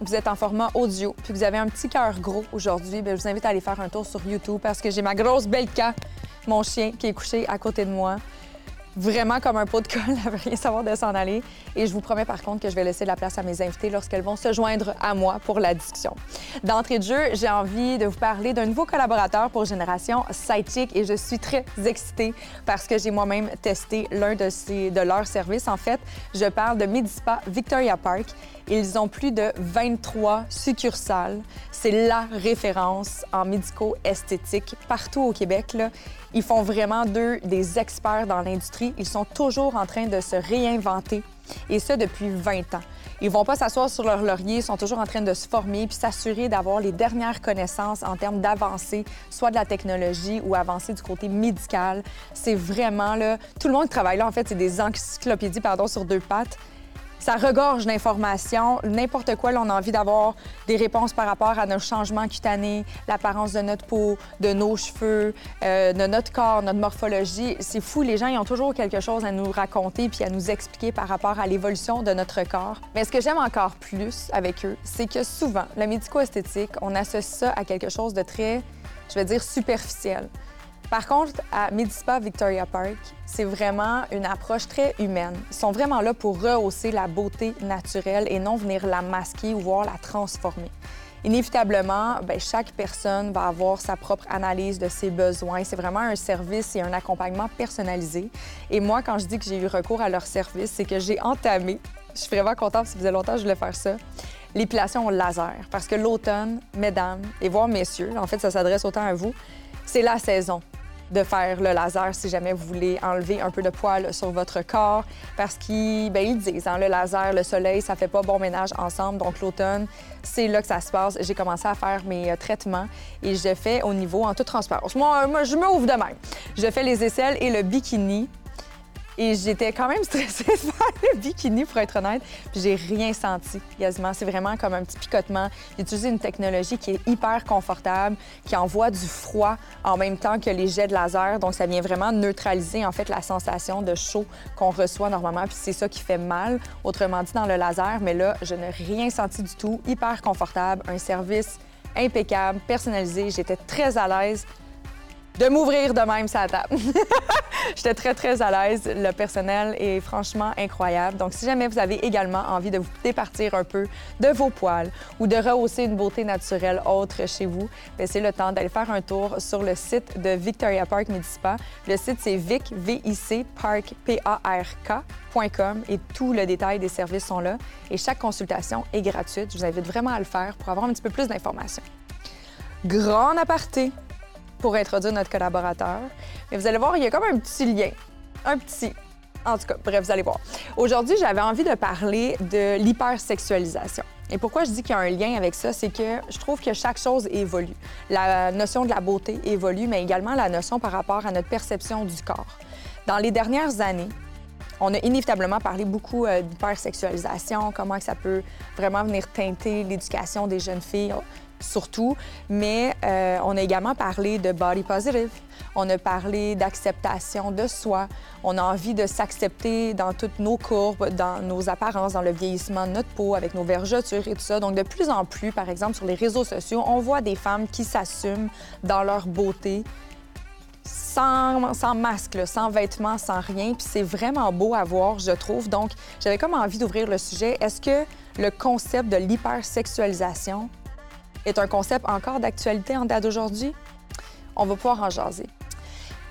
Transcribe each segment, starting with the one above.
vous êtes en format audio puis vous avez un petit cœur gros aujourd'hui, ben, je vous invite à aller faire un tour sur YouTube parce que j'ai ma grosse Belka, mon chien, qui est couché à côté de moi. Vraiment comme un pot de colle, elle veut rien savoir de s'en aller. Et je vous promets par contre que je vais laisser la place à mes invités lorsqu'elles vont se joindre à moi pour la discussion. D'entrée de jeu, j'ai envie de vous parler d'un nouveau collaborateur pour Génération Sidechick et je suis très excitée parce que j'ai moi-même testé l'un de, de leurs services. En fait, je parle de Medispa Victoria Park. Ils ont plus de 23 succursales. C'est la référence en médico-esthétique partout au Québec. Ils font vraiment d'eux des experts dans l'industrie. Ils sont toujours en train de se réinventer, et ce depuis 20 ans. Ils vont pas s'asseoir sur leur laurier, ils sont toujours en train de se former puis s'assurer d'avoir les dernières connaissances en termes d'avancée, soit de la technologie ou avancée du côté médical. C'est vraiment là, tout le monde travaille là en fait, c'est des encyclopédies pardon sur deux pattes ça regorge d'informations. N'importe quoi, on a envie d'avoir des réponses par rapport à nos changements cutanés, l'apparence de notre peau, de nos cheveux, euh, de notre corps, notre morphologie. C'est fou, les gens, ils ont toujours quelque chose à nous raconter puis à nous expliquer par rapport à l'évolution de notre corps. Mais ce que j'aime encore plus avec eux, c'est que souvent, le médico-esthétique, on associe ça à quelque chose de très, je vais dire, superficiel. Par contre, à Medispa Victoria Park, c'est vraiment une approche très humaine. Ils sont vraiment là pour rehausser la beauté naturelle et non venir la masquer ou voir la transformer. Inévitablement, bien, chaque personne va avoir sa propre analyse de ses besoins. C'est vraiment un service et un accompagnement personnalisé. Et moi, quand je dis que j'ai eu recours à leur service, c'est que j'ai entamé, je suis vraiment contente, ça faisait longtemps que je voulais faire ça, l'épilation au laser. Parce que l'automne, mesdames et voire messieurs, en fait, ça s'adresse autant à vous, c'est la saison de faire le laser si jamais vous voulez enlever un peu de poils sur votre corps. Parce qu'ils ben, ils disent, hein, le laser, le soleil, ça fait pas bon ménage ensemble. Donc l'automne, c'est là que ça se passe. J'ai commencé à faire mes euh, traitements et je fais au niveau en toute transparence. Moi, je me ouvre de même. Je fais les aisselles et le bikini et j'étais quand même stressée de faire le bikini, pour être honnête. Puis j'ai rien senti, quasiment. C'est vraiment comme un petit picotement. J'ai utilisé une technologie qui est hyper confortable, qui envoie du froid en même temps que les jets de laser. Donc, ça vient vraiment neutraliser, en fait, la sensation de chaud qu'on reçoit normalement. Puis c'est ça qui fait mal, autrement dit, dans le laser. Mais là, je n'ai rien senti du tout. Hyper confortable, un service impeccable, personnalisé. J'étais très à l'aise de m'ouvrir de même sa table. J'étais très, très à l'aise. Le personnel est franchement incroyable. Donc, si jamais vous avez également envie de vous départir un peu de vos poils ou de rehausser une beauté naturelle autre chez vous, ben, c'est le temps d'aller faire un tour sur le site de Victoria Park Medispa. Le site, c'est vic, V-I-C, Park, P-A-R-K.com et tout le détail des services sont là. Et chaque consultation est gratuite. Je vous invite vraiment à le faire pour avoir un petit peu plus d'informations. Grand aparté, pour introduire notre collaborateur. Mais vous allez voir, il y a comme un petit lien. Un petit. En tout cas, bref, vous allez voir. Aujourd'hui, j'avais envie de parler de l'hypersexualisation. Et pourquoi je dis qu'il y a un lien avec ça, c'est que je trouve que chaque chose évolue. La notion de la beauté évolue, mais également la notion par rapport à notre perception du corps. Dans les dernières années, on a inévitablement parlé beaucoup euh, d'hypersexualisation, comment ça peut vraiment venir teinter l'éducation des jeunes filles surtout, mais euh, on a également parlé de body positive. On a parlé d'acceptation de soi. On a envie de s'accepter dans toutes nos courbes, dans nos apparences, dans le vieillissement de notre peau, avec nos vergetures et tout ça. Donc, de plus en plus, par exemple, sur les réseaux sociaux, on voit des femmes qui s'assument dans leur beauté, sans, sans, masque, sans vêtements, sans rien. Puis c'est vraiment beau à voir, je trouve. Donc, j'avais comme envie d'ouvrir le sujet. Est-ce que le concept de l'hypersexualisation est un concept encore d'actualité en date d'aujourd'hui? On va pouvoir en jaser.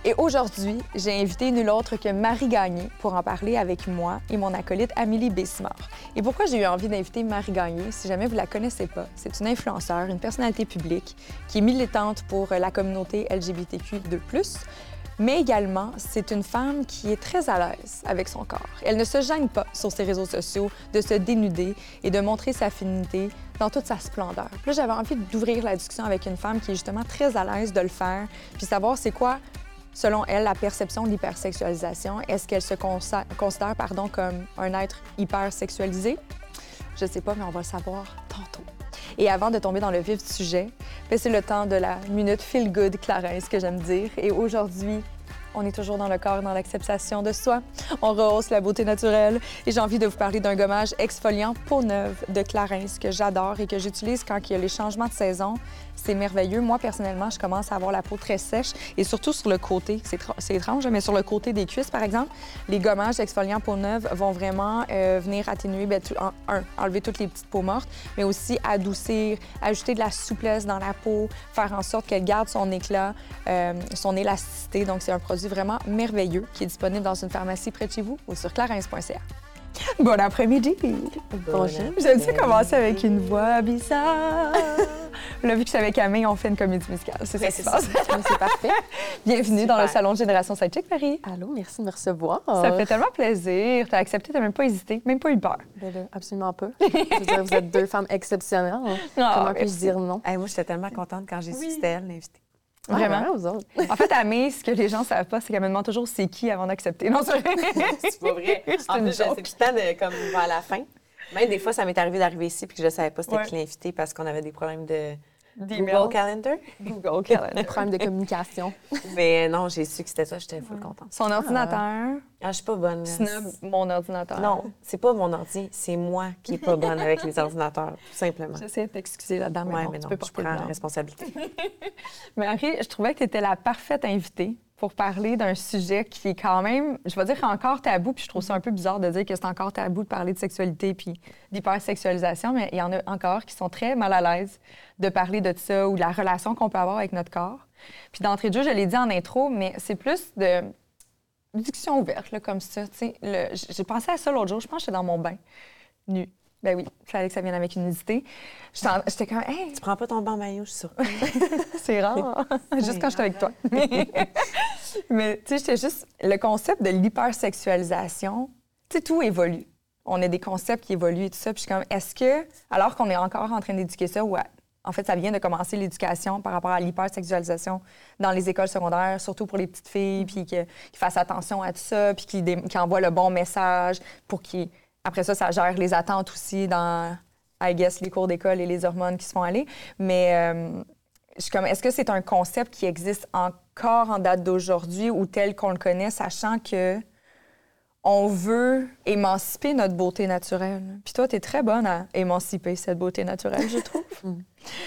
Et aujourd'hui, j'ai invité nul autre que Marie Gagné pour en parler avec moi et mon acolyte Amélie Bessimard. Et pourquoi j'ai eu envie d'inviter Marie Gagné, si jamais vous la connaissez pas, c'est une influenceur, une personnalité publique qui est militante pour la communauté LGBTQ2+, mais également, c'est une femme qui est très à l'aise avec son corps. Elle ne se gêne pas sur ses réseaux sociaux de se dénuder et de montrer sa féminité dans toute sa splendeur. Puis là, j'avais envie d'ouvrir la discussion avec une femme qui est justement très à l'aise de le faire, puis savoir c'est quoi, selon elle, la perception de l'hypersexualisation. Est-ce qu'elle se considère pardon, comme un être hypersexualisé? Je sais pas, mais on va le savoir tantôt. Et avant de tomber dans le vif du sujet, ben, c'est le temps de la minute feel good Clarence que j'aime dire. Et aujourd'hui, on est toujours dans le corps, dans l'acceptation de soi. On rehausse la beauté naturelle. Et j'ai envie de vous parler d'un gommage exfoliant peau neuve de Clarins que j'adore et que j'utilise quand il y a les changements de saison. C'est merveilleux. Moi, personnellement, je commence à avoir la peau très sèche et surtout sur le côté. C'est étrange, mais sur le côté des cuisses, par exemple, les gommages exfoliants peau neuve vont vraiment euh, venir atténuer, bien, un, enlever toutes les petites peaux mortes, mais aussi adoucir, ajouter de la souplesse dans la peau, faire en sorte qu'elle garde son éclat, euh, son élasticité. Donc, c'est un produit vraiment merveilleux qui est disponible dans une pharmacie près de chez vous ou sur clarins.ca. Bon après-midi. Bonjour. J'aime ça commencer avec une voix bizarre. Là, vu que c'est avec Camille, on fait une comédie musicale. C'est ça qui se passe. C'est parfait. Bienvenue dans le salon de Génération Sidechick, Paris. Allô, merci de me recevoir. Ça fait tellement plaisir. T'as accepté, t'as même pas hésité, même pas eu peur. Ben absolument pas. Je veux dire, vous êtes deux femmes exceptionnelles. Ah, Comment puis-je dire non? moi, j'étais tellement contente quand j'ai su que c'était elle l'invitée. Ah, Vraiment? vous autres. en fait, Amé, ce que les gens savent pas, c'est qu'elle me demande toujours c'est qui avant d'accepter. Non, c'est pas vrai. en plus, c'est tout le temps de, comme vers la fin. Même des fois, ça m'est arrivé d'arriver ici puis que je savais pas c'était qui l'invité parce qu'on avait des problèmes de Google Calendar. Google Calendar. problème de communication. Mais non, j'ai su que c'était ça, j'étais full contente. Son ordinateur. Ah, je suis pas bonne. Snob mon ordinateur. Non, c'est pas mon ordi, c'est moi qui est pas bonne avec les ordinateurs, tout simplement. J'essaie de t'excuser là-dedans, mais, mais non, tu peux je prends la responsabilité. mais Henri, je trouvais que tu étais la parfaite invitée pour parler d'un sujet qui est quand même, je vais dire encore tabou, puis je trouve ça un peu bizarre de dire que c'est encore tabou de parler de sexualité puis d'hypersexualisation, mais il y en a encore qui sont très mal à l'aise de parler de ça ou de la relation qu'on peut avoir avec notre corps. Puis d'entrée de jeu, je l'ai dit en intro, mais c'est plus de discussion ouverte, là, comme ça. J'ai pensé à ça l'autre jour, je pense que j'étais dans mon bain, nu. Ben oui, il fallait que ça vienne avec une nudité. J'étais comme, hey! Tu prends pas ton bain maillot, je suis sûre. c'est rare, juste quand je suis avec toi. Mais tu sais, j'étais juste. Le concept de l'hypersexualisation, tu sais, tout évolue. On a des concepts qui évoluent et tout ça. Puis je suis comme, est-ce que, alors qu'on est encore en train d'éduquer ça, ou en fait, ça vient de commencer l'éducation par rapport à l'hypersexualisation dans les écoles secondaires, surtout pour les petites filles, puis qu'ils fassent attention à tout ça, puis qu'ils envoient le bon message pour qu'ils après ça, ça gère les attentes aussi dans, I guess, les cours d'école et les hormones qui se font aller. Mais euh, comme, est-ce que c'est un concept qui existe encore en date d'aujourd'hui ou tel qu'on le connaît, sachant que on veut émanciper notre beauté naturelle? Puis toi, tu es très bonne à émanciper cette beauté naturelle, je trouve. Mm.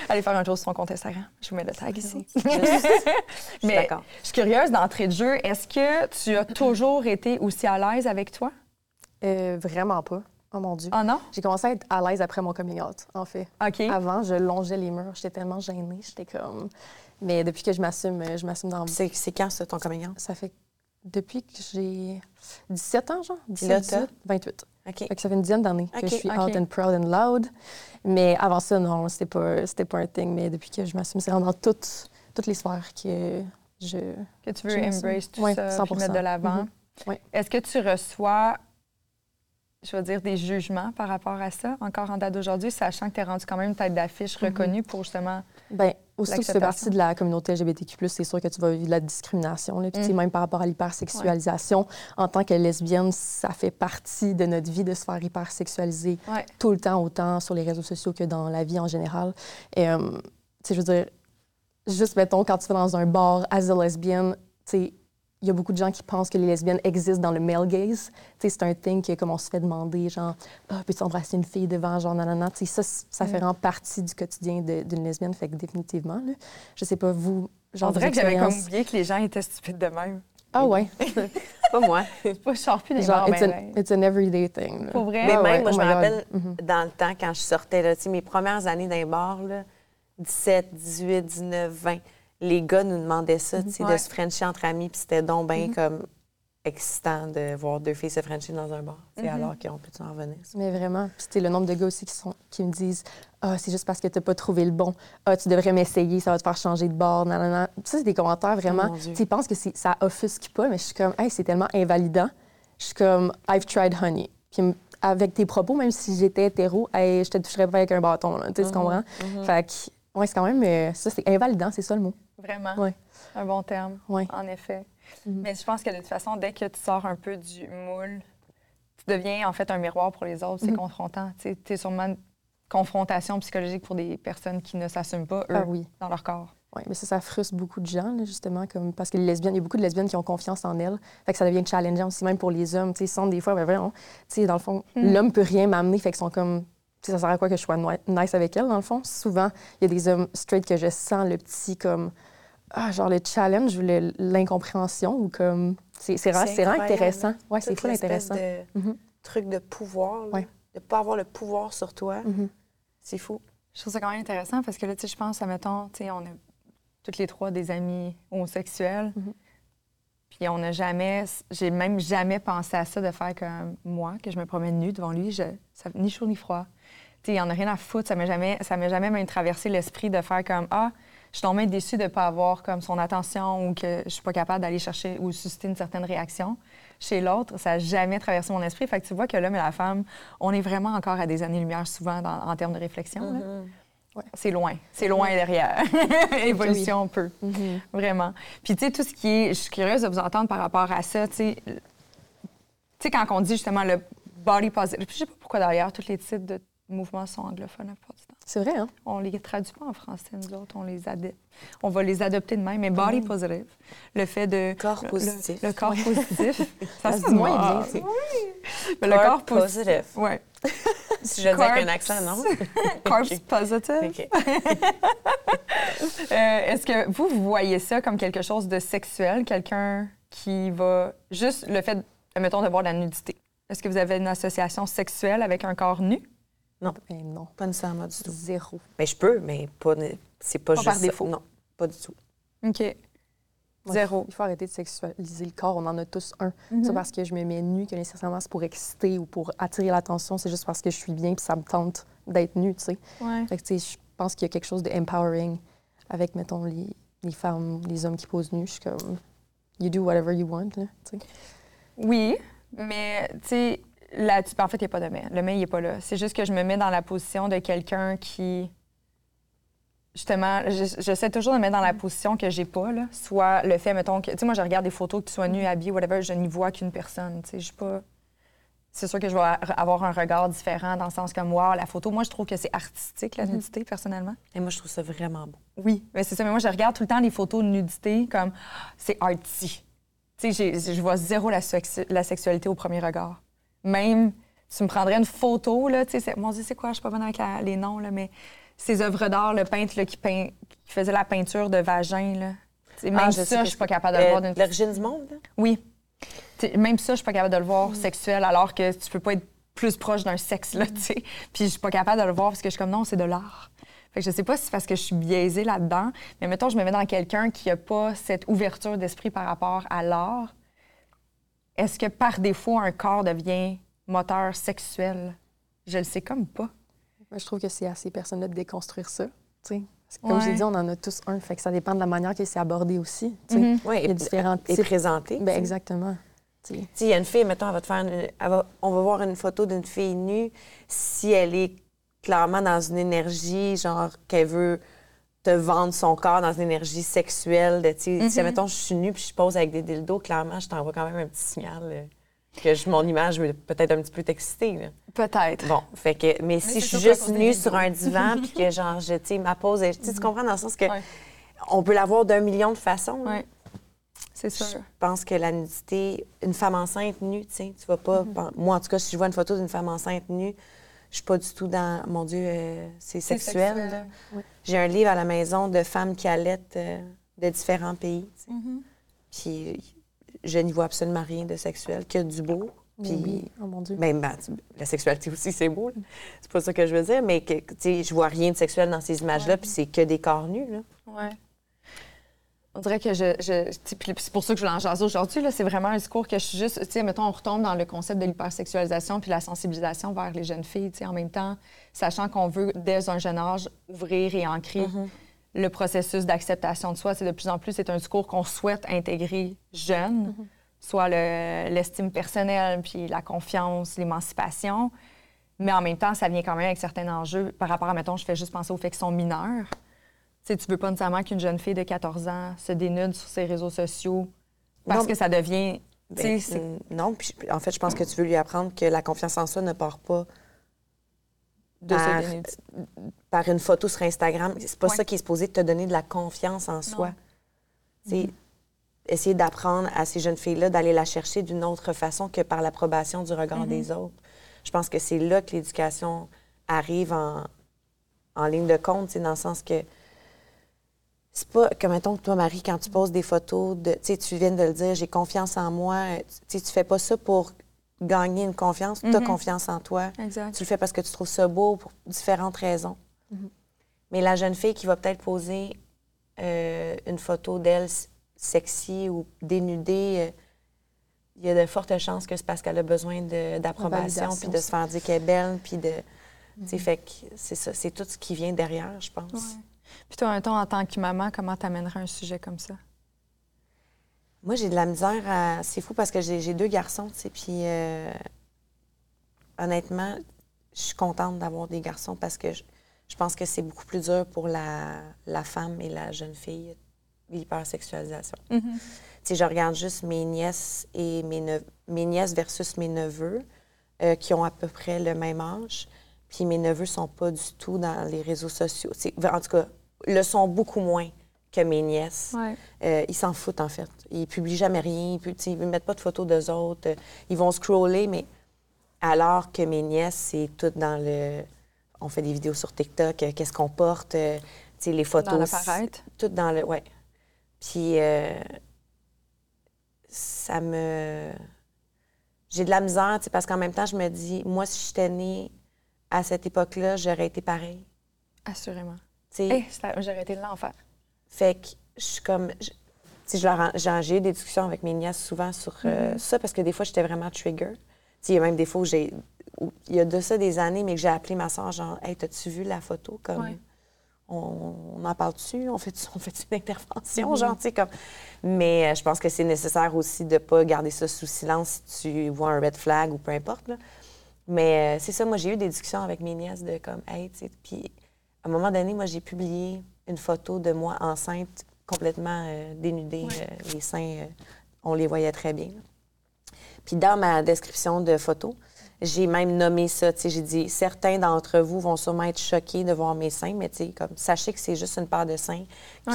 Allez faire un tour sur son compte Instagram. Je vous mets le tag ici. Mais je suis curieuse d'entrée de jeu. Est-ce que tu as toujours été aussi à l'aise avec toi? Euh, vraiment pas. Oh mon Dieu. Ah non? J'ai commencé à être à l'aise après mon coming out, en fait. OK. Avant, je longeais les murs. J'étais tellement gênée. J'étais comme. Mais depuis que je m'assume, je m'assume dans. C'est, c'est quand, ça, ton coming out? Ça fait depuis que j'ai 17 ans, genre. 17, 18, 28. OK. ça fait une dizaine d'années que je suis out and proud and loud. Mais avant ça, non, c'était pas, c'était pas un thing. Mais depuis que je m'assume, c'est vraiment dans toutes, toutes les sphères que je. Que tu veux embrace tout ça, puis mettre de l'avant. Mm-hmm. Est-ce que tu reçois je veux dire, des jugements par rapport à ça, encore en date d'aujourd'hui, sachant que tu es rendu quand même tête d'affiche mhm. reconnue pour justement. Bien, aussi que tu fais partie de la communauté LGBTQ, c'est sûr que tu vas vivre de la discrimination. Là. Puis, mhm. même par rapport à l'hypersexualisation, en tant que lesbienne, ça fait partie de notre vie de se faire hypersexualiser tout le temps, autant sur les réseaux sociaux que dans la vie en général. Et, euh, tu sais, je veux dire, juste, mettons, quand tu vas dans un bar as a lesbienne, tu sais, il y a beaucoup de gens qui pensent que les lesbiennes existent dans le male gaze. C'est un thing que, comme on se fait demander, genre, ah, peux-tu embrasser une fille devant, genre, nanana. ça, ça fait mm. vraiment partie du quotidien d'une lesbienne, fait que définitivement, là, je sais pas, vous, genre, On dirait que j'avais comme oublié que les gens étaient stupides de même. Ah ouais. pas moi. pas, je sors plus des genre, it's, an, it's an everyday thing. Pour vrai? Mais même, moi, je oh me rappelle, mm-hmm. dans le temps, quand je sortais, là, mes premières années d'un bar, là, 17, 18, 19, 20 les gars nous demandaient ça, tu sais, de se frencher entre amis, puis c'était donc bien mhm. comme excitant de voir deux filles se frencher dans un bar, C'est mm-hmm. alors qu'on peut en revenir. Mais vraiment. Puis c'était le nombre de gars aussi qui, sont, qui me disent Ah, c'est juste parce que tu n'as pas trouvé le bon. Ah, tu devrais m'essayer, ça va te faire changer de bord. Ça, c'est des commentaires vraiment. Oh, tu penses que ça offusque pas, mais je suis comme Hey, c'est tellement invalidant. Je suis comme I've tried honey. Puis avec tes propos, même si j'étais hétéro, hey, je te toucherais pas avec un bâton. Tu mm-hmm. comprends? Mm-hmm. Fait que, ouais, c'est quand même. Euh, ça, c'est invalidant, c'est ça le mot. Vraiment. Ouais. Un bon terme. Oui. En effet. Mhm. Mais je pense que de toute façon, dès que tu sors un peu du moule, tu deviens en fait un miroir pour les autres. C'est mhm. confrontant. Tu es sûrement une confrontation psychologique pour des personnes qui ne s'assument pas, eux, ah oui. dans leur corps. Oui, mais ça, ça frustre beaucoup de gens, justement, comme, parce que les lesbiennes, il y a beaucoup de lesbiennes qui ont confiance en elles. Fait que ça devient challengeant aussi, même pour les hommes. Ils sentent des fois, ben, vraiment, dans le fond, mhm. l'homme peut rien m'amener, fait qu'ils sont comme ça sert à quoi que je sois nice avec elle, dans le fond? Souvent, il y a des hommes straight que je sens le petit comme ah, genre le challenge ou l'incompréhension ou comme. C'est vraiment intéressant. Oui, c'est fou intéressant. De mhm. truc de pouvoir, de ne pas avoir le pouvoir sur toi. Mhm. C'est fou. Je trouve ça quand même intéressant parce que là, tu sais, je pense, à mettons, tu sais, on a toutes les trois des amis homosexuels. Mhm. Puis on n'a jamais, j'ai même jamais pensé à ça de faire comme moi, que je me promène nue devant lui, je, ça, ni chaud ni froid. Tu sais, il en a rien à foutre. Ça m'a jamais, ça m'a jamais même traversé l'esprit de faire comme ah, je suis tombée déçue de ne pas avoir comme son attention ou que je suis pas capable d'aller chercher ou susciter une certaine réaction chez l'autre. Ça n'a jamais traversé mon esprit. Fait que tu vois que l'homme et la femme, on est vraiment encore à des années-lumière souvent en termes de réflexion. Mm-hmm. C'est loin. C'est loin derrière. Évolution un peu. Mm-hmm. Vraiment. Puis, tu sais, tout ce qui est. Je suis curieuse de vous entendre par rapport à ça. Tu sais, quand on dit justement le body positive, je sais pas pourquoi d'ailleurs, tous les titres de mouvements sont anglophones c'est vrai, hein? On les traduit pas en français, nous autres. On les adopte. On va les adopter de même. Mais body positive, le fait de... Corps positif. Le, corps positif. ça, se moins bien. Oui. Mais le corps positif. Oui. si je dis avec un accent, non? Corps positive. euh, Est-ce que vous, vous voyez ça comme quelque chose de sexuel? Quelqu'un qui va... Juste le fait, mettons, de voir la nudité? Est-ce que vous avez une association sexuelle avec un corps nu? Non. Ben non. Pas nécessairement du tout. Zéro. Ben, je peux, mais pas, c'est pas, juste par défaut. Non, pas du tout. OK. Zéro. Il faut arrêter de sexualiser le corps. On en a tous un. Mm-hmm. C'est parce que je me mets nue que nécessairement c'est pour exciter ou pour attirer l'attention. C'est juste parce que je suis bien puis ça me tente d'être nue, tu sais. Ouais. Fait que, tu sais, je pense qu'il y a quelque chose de empowering avec, mettons, les, les femmes, les hommes qui posent nus. Je suis comme, you do whatever you want, là, tu sais. Oui, mais, tu sais, Là, en fait, il n'y a pas de mais. Le mais, il n'est pas là. C'est juste que je me mets dans la position de quelqu'un qui. Justement, j'essaie toujours de me mettre dans la position que j'ai pas, là. Soit le fait, mettons, que. Tu sais, moi, je regarde des photos, que tu sois nu, habillé, whatever, je n'y vois qu'une personne. Tu sais, je pas. C'est sûr que je vais avoir un regard différent dans le sens comme, wow, la photo. Moi, je trouve que c'est artistique, la mm-hmm. nudité, personnellement. Et moi, je trouve ça vraiment beau. Oui, mais c'est ça. Mais moi, je regarde tout le temps les photos de nudité comme, c'est arty. Tu sais, je vois zéro la, la sexualité au premier regard même, tu me prendrais une photo, là, tu sais, mon Dieu, c'est quoi, je suis pas bonne avec les noms, là, mais ces œuvres d'art, le peintre là, qui, peint, qui faisait la peinture de vagin, là. même ah, ça, je suis pas capable de le voir. L'origine du monde? Oui. même ça, je suis pas capable de le voir mm. sexuel, alors que tu peux pas être plus proche d'un sexe, là, tu sais. Puis je suis pas capable de le voir parce que je suis comme, non, c'est de l'art. Fait que je sais pas si c'est parce que je suis biaisée là-dedans, mais mettons, je me mets dans quelqu'un qui a pas cette ouverture d'esprit par rapport à l'art est-ce que par défaut, un corps devient moteur sexuel? Je le sais comme pas. je trouve que c'est à ces personnes-là de déconstruire ça. Comme j'ai dit, on en a tous un. Fait que ça dépend de la manière que c'est abordé aussi. Mm-hmm. Oui, il y a différents Et présenté. Ben, exactement. Il y a une fille, mettons, elle va te faire on va voir une photo d'une fille nue. Si elle est clairement dans une énergie, genre qu'elle veut te vendre son corps dans une énergie sexuelle. De, Si, mm-hmm. mettons, je suis nue puis je pose avec des dildos, clairement, je t'envoie quand même un petit signal euh, que je, mon image veut peut-être un petit peu t'exciter. Peut-être. Bon, fait que, mais, si je suis juste nue sur un divan puis que, genre, je, ma pose, tu mm-hmm. comprends dans le sens que on peut l'avoir d'un million de façons. Oui. C'est sûr. Je pense que la nudité, une femme enceinte nue, tu sais, tu vas pas. Mm-hmm. Moi, en tout cas, si je vois une photo d'une femme enceinte nue, je suis pas du tout dans. Mon Dieu, euh, c'est sexuel. J'ai un livre à la maison de femmes qui allaitent euh, de différents pays. Mm-hmm. Puis je n'y vois absolument rien de sexuel, que du beau. Puis, oui. oh mon Dieu. Ben, ben, la sexualité aussi, c'est beau. C'est pas ça que je veux dire, mais que, je vois rien de sexuel dans ces images-là, puis c'est que des corps nus. Là. Ouais. On dirait que je. c'est pour ça que je voulais en jaser aujourd'hui. C'est vraiment un discours que je suis juste. Tu sais, mettons, on retombe dans le concept de l'hypersexualisation puis la sensibilisation vers les jeunes filles, tu sais, en même temps, sachant qu'on veut, dès un jeune âge, ouvrir et ancrer mm-hmm. le processus d'acceptation de soi. C'est de plus en plus, c'est un discours qu'on souhaite intégrer jeune, mm-hmm. soit l'estime personnelle, puis la confiance, l'émancipation. Mais en même temps, ça vient quand même avec certains enjeux par rapport à, mettons, je fais juste penser aux faits qu'ils sont mineurs sais, tu veux pas nécessairement qu'une jeune fille de 14 ans se dénude sur ses réseaux sociaux parce que ça devient. Ben, non, puis en fait, je pense que tu veux lui apprendre que la confiance en soi ne part pas de par, par une photo sur Instagram. C'est pas ça qui est supposé te donner de la confiance en soi. C'est mm-hmm. essayer d'apprendre à ces jeunes filles-là d'aller la chercher d'une autre façon que par l'approbation du regard mm-hmm. des autres. Je pense que c'est là que l'éducation arrive en, en ligne de compte, dans le sens que c'est pas comme mettons que toi, Marie, quand tu poses des photos, de, tu viens de le dire, j'ai confiance en moi. Tu tu fais pas ça pour gagner une confiance, tu as mm-hmm. confiance en toi. Exact. Tu le fais parce que tu trouves ça beau pour différentes raisons. Mm-hmm. Mais la jeune fille qui va peut-être poser euh, une photo d'elle sexy ou dénudée, euh, il y a de fortes chances que c'est parce qu'elle a besoin d'approbation, puis de se faire dire qu'elle est belle, puis de. Mm-hmm. Fait que c'est ça, c'est tout ce qui vient derrière, je pense. Puis toi, un ton, en tant que maman, comment t'amènerais un sujet comme ça? Moi, j'ai de la misère à... C'est fou parce que j'ai deux garçons, tu sais, puis euh, honnêtement, je suis contente d'avoir des garçons parce que je, pense que c'est beaucoup plus dur pour la, femme et la jeune fille, l'hypersexualisation. Mm-hmm. Tu sais, je regarde juste mes nièces et mes nièces versus mes neveux euh, qui ont à peu près le même âge. Puis mes neveux sont pas du tout dans les réseaux sociaux. En tout cas, le sont beaucoup moins que mes nièces. Euh, ils s'en foutent, en fait. Ils publient jamais rien. Ils ne mettent pas de photos d'eux autres. Ils vont scroller, mais alors que mes nièces, c'est tout dans le... On fait des vidéos sur TikTok, euh, qu'est-ce qu'on porte, euh, sais, les photos... Dans Tout dans le... Ouais. Puis ça me... J'ai de la misère, parce qu'en même temps, je me dis, moi, si j'étais née à cette époque-là, j'aurais été pareil. Assurément. Hey, J'aurais été de l'enfer. Fait que je suis comme. J'ai eu des discussions avec mes nièces souvent sur euh, mm-hmm. ça parce que des fois, j'étais vraiment trigger. Il y a même des fois où j'ai. Il y a de ça des années, mais que j'ai appelé ma soeur, genre, Hey, t'as-tu vu la photo? Comme, on, en parle dessus? On fait, on fait une intervention? Mm-hmm. Genre, tu sais, comme. Mais euh, je pense que c'est nécessaire aussi de ne pas garder ça sous silence si tu vois un red flag ou peu importe. Là. Mais euh, c'est ça, moi, j'ai eu des discussions avec mes nièces de comme, hey, tu sais, puis à un moment donné, moi, j'ai publié une photo de moi enceinte, complètement euh, dénudée, euh, les seins, euh, on les voyait très bien. Puis dans ma description de photo, j'ai même nommé ça. J'ai dit certains d'entre vous vont sûrement être choqués de voir mes seins, mais comme sachez que c'est juste une paire de seins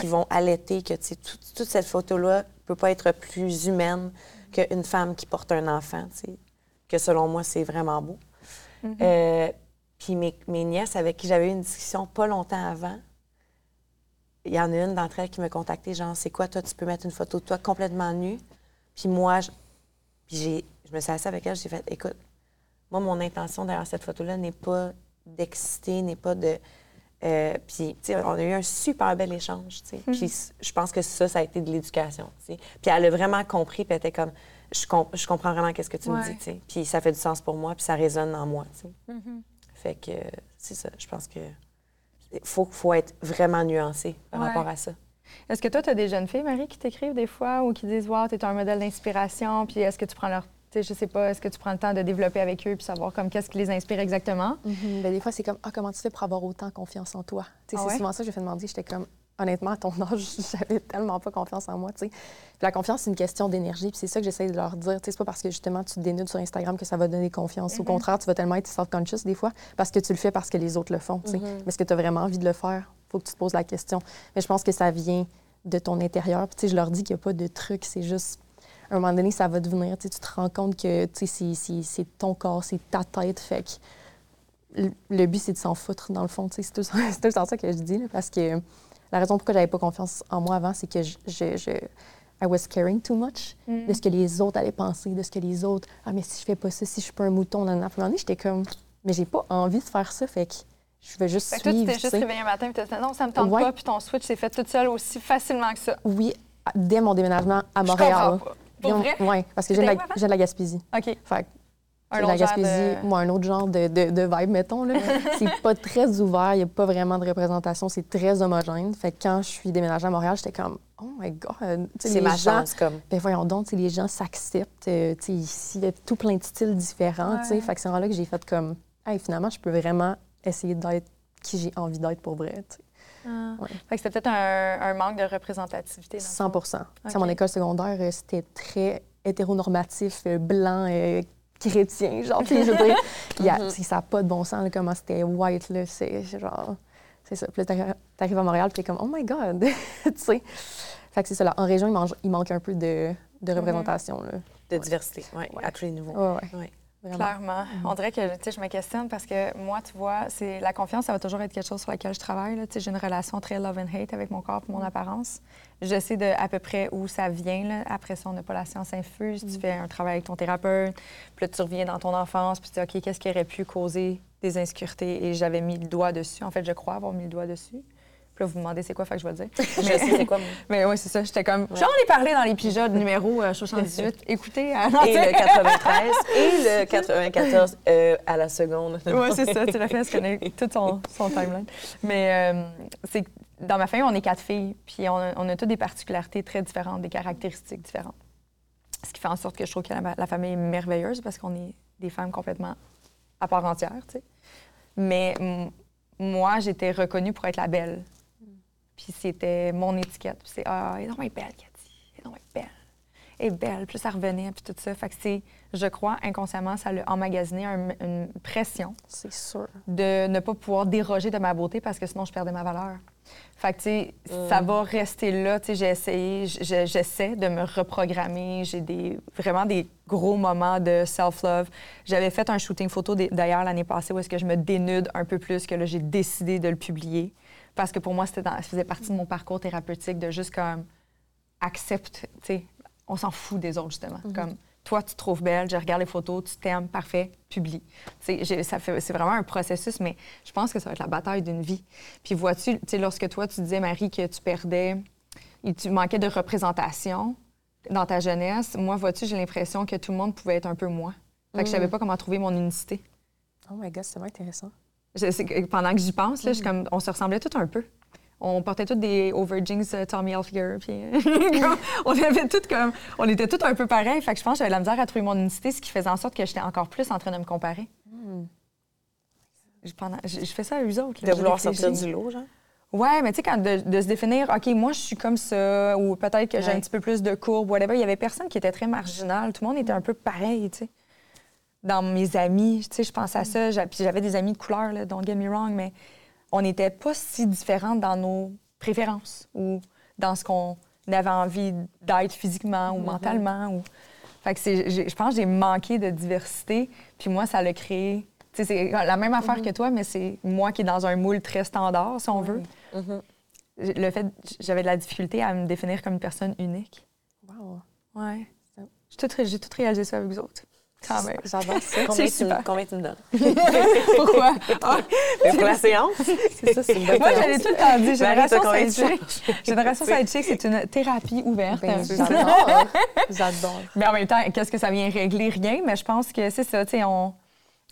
qui vont allaiter, que toute cette photo-là ne peut pas être plus humaine qu'une femme qui porte un enfant. Que selon moi, c'est vraiment beau. Mm-hmm. Puis mes, nièces avec qui j'avais eu une discussion pas longtemps avant, il y en a une d'entre elles qui m'a contacté, genre, c'est quoi, toi, tu peux mettre une photo de toi complètement nue? Puis moi, je, puis j'ai, je me suis assise avec elle, j'ai fait, écoute, moi, mon intention derrière cette photo-là n'est pas d'exciter, n'est pas de... Euh, puis, tu sais, on a eu un super bel échange, tu sais. Hmm. Puis je pense que ça, ça a été de l'éducation, tu sais. Puis elle a vraiment compris, puis elle était comme, je, je comprends vraiment qu'est-ce que tu me dis, tu sais. Puis ça fait du sens pour moi, puis ça résonne en moi, tu sais. Mm-hmm. Fait que c'est ça. Je pense que faut, faut être vraiment nuancé par rapport à ça. Est-ce que toi, tu as des jeunes filles, Marie, qui t'écrivent des fois ou qui disent Wow, tu es un modèle d'inspiration, puis est-ce que tu prends leur je sais pas, est-ce que tu prends le temps de développer avec eux puis savoir comme qu'est-ce qui les inspire exactement? Mm-hmm. Ben, des fois, c'est comme, ah, comment tu fais pour avoir autant confiance en toi? Ah c'est souvent ça que je fais demander. J'étais comme, honnêtement, à ton âge, j'avais tellement pas confiance en moi, tu sais. la confiance, c'est une question d'énergie, puis c'est ça que j'essaie de leur dire. Tu sais, c'est pas parce que justement tu te dénudes sur Instagram que ça va donner confiance. Au mm-hmm. contraire, tu vas tellement être self-conscious des fois parce que tu le fais parce que les autres le font, tu sais. Mm-hmm. Mais est-ce que tu as vraiment envie de le faire? Faut que tu te poses la question. Mais je pense que ça vient de ton intérieur. Puis, tu sais, je leur dis qu'il n'y a pas de truc, c'est juste à un moment donné, ça va devenir, tu, te rends compte que c'est ton corps, c'est ta tête. Fait que le, but, c'est de s'en foutre, dans le fond. C'est tout, tout ça que je dis, parce que la raison pourquoi j'avais pas confiance en moi avant, c'est que je, je, I was caring too much mm. de ce que les autres allaient penser, de ce que les autres. Ah, mais si je fais pas ça, si je suis pas un mouton, dans la j'étais comme, mais j'ai pas envie de faire ça, fait que je vais juste fait suivre. Toi, tu t'es juste réveillé un matin tu dit non, ça me tente pas, puis ton switch s'est fait toute seule aussi facilement que ça. Oui, dès mon déménagement à Montréal. Oui, parce que j'ai de, de, la Gaspésie. OK. Fait un la Gaspésie, moi, un autre genre de, de, de vibe, mettons. c'est pas très ouvert, il n'y a pas vraiment de représentation, c'est très homogène. Fait que quand je suis déménagée à Montréal, j'étais comme, oh my God! C'est ma gens, chance, comme. Ben voyons donc, les gens s'acceptent. Euh, ici, il y a tout plein de styles différents. Ouais. Fait que c'est là que j'ai fait comme, hey, finalement, je peux vraiment essayer d'être qui j'ai envie d'être pour vrai. Ah. Fait que c'était peut-être un, manque de représentativité. 100 À mon école secondaire, euh, c'était très hétéronormatif, euh, blanc, chrétien, genre. Puis je veux dire, mm-hmm. ça n'a pas de bon sens, comment c'était white, là. C'est genre. C'est ça. Puis là, t'arrives à Montréal, puis t'es comme, oh my God! tu sais. Fait que c'est ça, là. En région, il, il manque un peu de, de mm-hmm. représentation, là. De diversité, oui, ouais. à tous les niveaux. Ouais, ouais. Clairement. Mm-hmm. On dirait que je me questionne parce que moi, tu vois, c'est la confiance, ça va toujours être quelque chose sur lequel je travaille. J'ai une relation très love and hate avec mon corps et mon mm-hmm. apparence. Je sais de à peu près où ça vient. Là. Après ça, on n'a pas la science infuse. Tu mm-hmm. fais un travail avec ton thérapeute, puis là, tu reviens dans ton enfance, puis tu dis, OK, qu'est-ce qui aurait pu causer des insécurités? Et j'avais mis le doigt dessus. En fait, je crois avoir mis le doigt dessus. Puis là, vous vous demandez c'est quoi, fait que je vais dire. je sais c'est quoi, moi. Mais oui, c'est ça. J'étais comme. J'en ai parlé dans l'épisode numéro 78. Euh, Écoutez. Hein, et le 93 et le 94 euh, à la seconde. oui, c'est ça. Tu l'as fait, je connais tout son, son timeline. Mais euh, c'est dans ma famille, on est quatre filles. Puis on a, on a toutes des particularités très différentes, des caractéristiques différentes. Ce qui fait en sorte que je trouve que la, famille est merveilleuse parce qu'on est des femmes complètement à part entière, tu sais. Mais moi, j'étais reconnue pour être la belle puis c'était mon étiquette. Puis c'est Ah, elle est belle, Cathy. Elle est belle. Elle est belle. Puis ça revenait, puis tout ça. Fait que c'est, je crois, inconsciemment, ça l'a emmagasiné une pression. C'est sûr. De ne pas pouvoir déroger de ma beauté parce que sinon, je perdais ma valeur. Fait que, tu sais, ça mm. va rester là. Tu sais, j'ai essayé, j'essaie de me reprogrammer. J'ai des, vraiment des gros moments de self-love. J'avais fait un shooting photo d'ailleurs l'année passée où est-ce que je me dénude un peu plus, que là, j'ai décidé de le publier. Parce que pour moi, c'était ça faisait partie de mon parcours thérapeutique de juste comme accepte, tu sais, on s'en fout des autres, justement. Mhm. Comme toi, tu te trouves belle, je regarde les photos, tu t'aimes, parfait, publie. C'est vraiment un processus, mais je pense que ça va être la bataille d'une vie. Puis vois-tu, tu sais, lorsque toi, tu disais, Marie, que tu perdais, et tu manquais de représentation dans ta jeunesse, moi, vois-tu, j'ai l'impression que tout le monde pouvait être un peu moi. Fait que je savais mm. pas comment trouver mon unicité. Oh my God, c'est vraiment intéressant pendant que j'y pense, là, comme, on se ressemblait tous un peu. On portait tous des over jeans euh, Tommy Hilfiger, puis on avait tout comme, on était tous un peu pareils. Fait que je pense que j'avais la misère à trouver mon unicité, ce qui faisait en sorte que j'étais encore plus en train de me comparer. Hmm. Je, fais ça à eux autres. de vouloir sortir du lot, genre? Ouais, mais tu sais, quand de, se définir, OK, moi, je suis comme ça, ou peut-être que j'ai un petit peu plus de courbe, whatever, il y avait personne qui était très marginal. Tout le monde était un peu pareil, tu sais dans mes amis. Tu sais, je pense à ça. Puis j'avais des amis de couleur, là, don't get me wrong, mais on n'était pas si différentes dans nos préférences ou dans ce qu'on avait envie d'être physiquement ou mm-hmm. mentalement. Ou... Fait que je pense que j'ai manqué de diversité. Puis moi, ça l'a créé. Tu sais, c'est la même affaire mm-hmm. que toi, mais c'est moi qui est dans un moule très standard, si on veut. Mm-hmm. Le fait, j'avais de la difficulté à me définir comme une personne unique. Wow. Ouais. J'ai tout, réalisé ça avec vous autres. Quand même. J'adore ça. Combien, tu, combien tu me donnes? Pourquoi? Ah. pour la séance? C'est ça, c'est une bonne Moi, j'allais tout le temps dire. Génération Sidechick. Génération Sidechick, c'est une thérapie ouverte. Ben, j'adore. J'adore. Mais en même temps, qu'est-ce que ça vient régler? Rien. Mais je pense que c'est ça, tu sais, on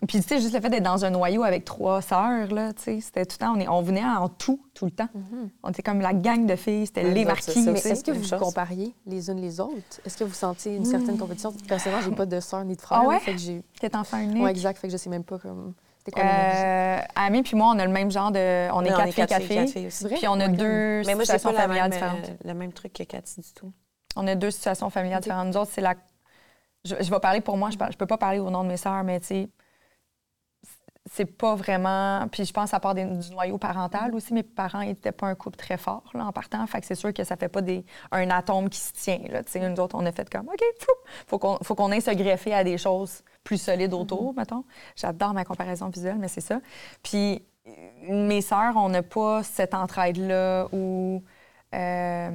puis, tu sais, juste le fait d'être dans un noyau avec trois sœurs, là, tu sais, c'était tout le temps, on, est, on venait en tout, tout le temps. Mm-hmm. On était comme la gang de filles, c'était les marquis. Mais est-ce que vous vous compariez les unes les autres? Est-ce que vous sentiez une certaine mm. compétition? Personnellement, j'ai pas de sœur ni de frère. Ah ouais? fait que j'ai... T'es enfant unique? Oui, exact. Fait que je sais même pas comme... Quoi, euh, Ami puis moi, on a le même genre de... On est quatre filles, quatre filles. Vrai? Puis on a deux Mais moi, situations familiales même, différentes. Euh, le même truc que Cathy du tout. On a deux situations familiales différentes. Nous autres, c'est la... Je, je, vais parler pour moi, je, ne peux pas parler au nom de mes sœurs, mais tu sais c'est pas vraiment. Puis je pense à part du noyau parental aussi, mes parents n'étaient pas un couple très fort là, en partant. Fait que c'est sûr que ça fait pas des, un atome qui se tient. Là. Nous autres, on a fait comme OK, faut qu'on faut qu'on aille se greffer à des choses plus solides autour, mm-hmm. mettons. J'adore ma comparaison visuelle, mais c'est ça. Puis mes sœurs, on n'a pas cette entraide-là où. Euh,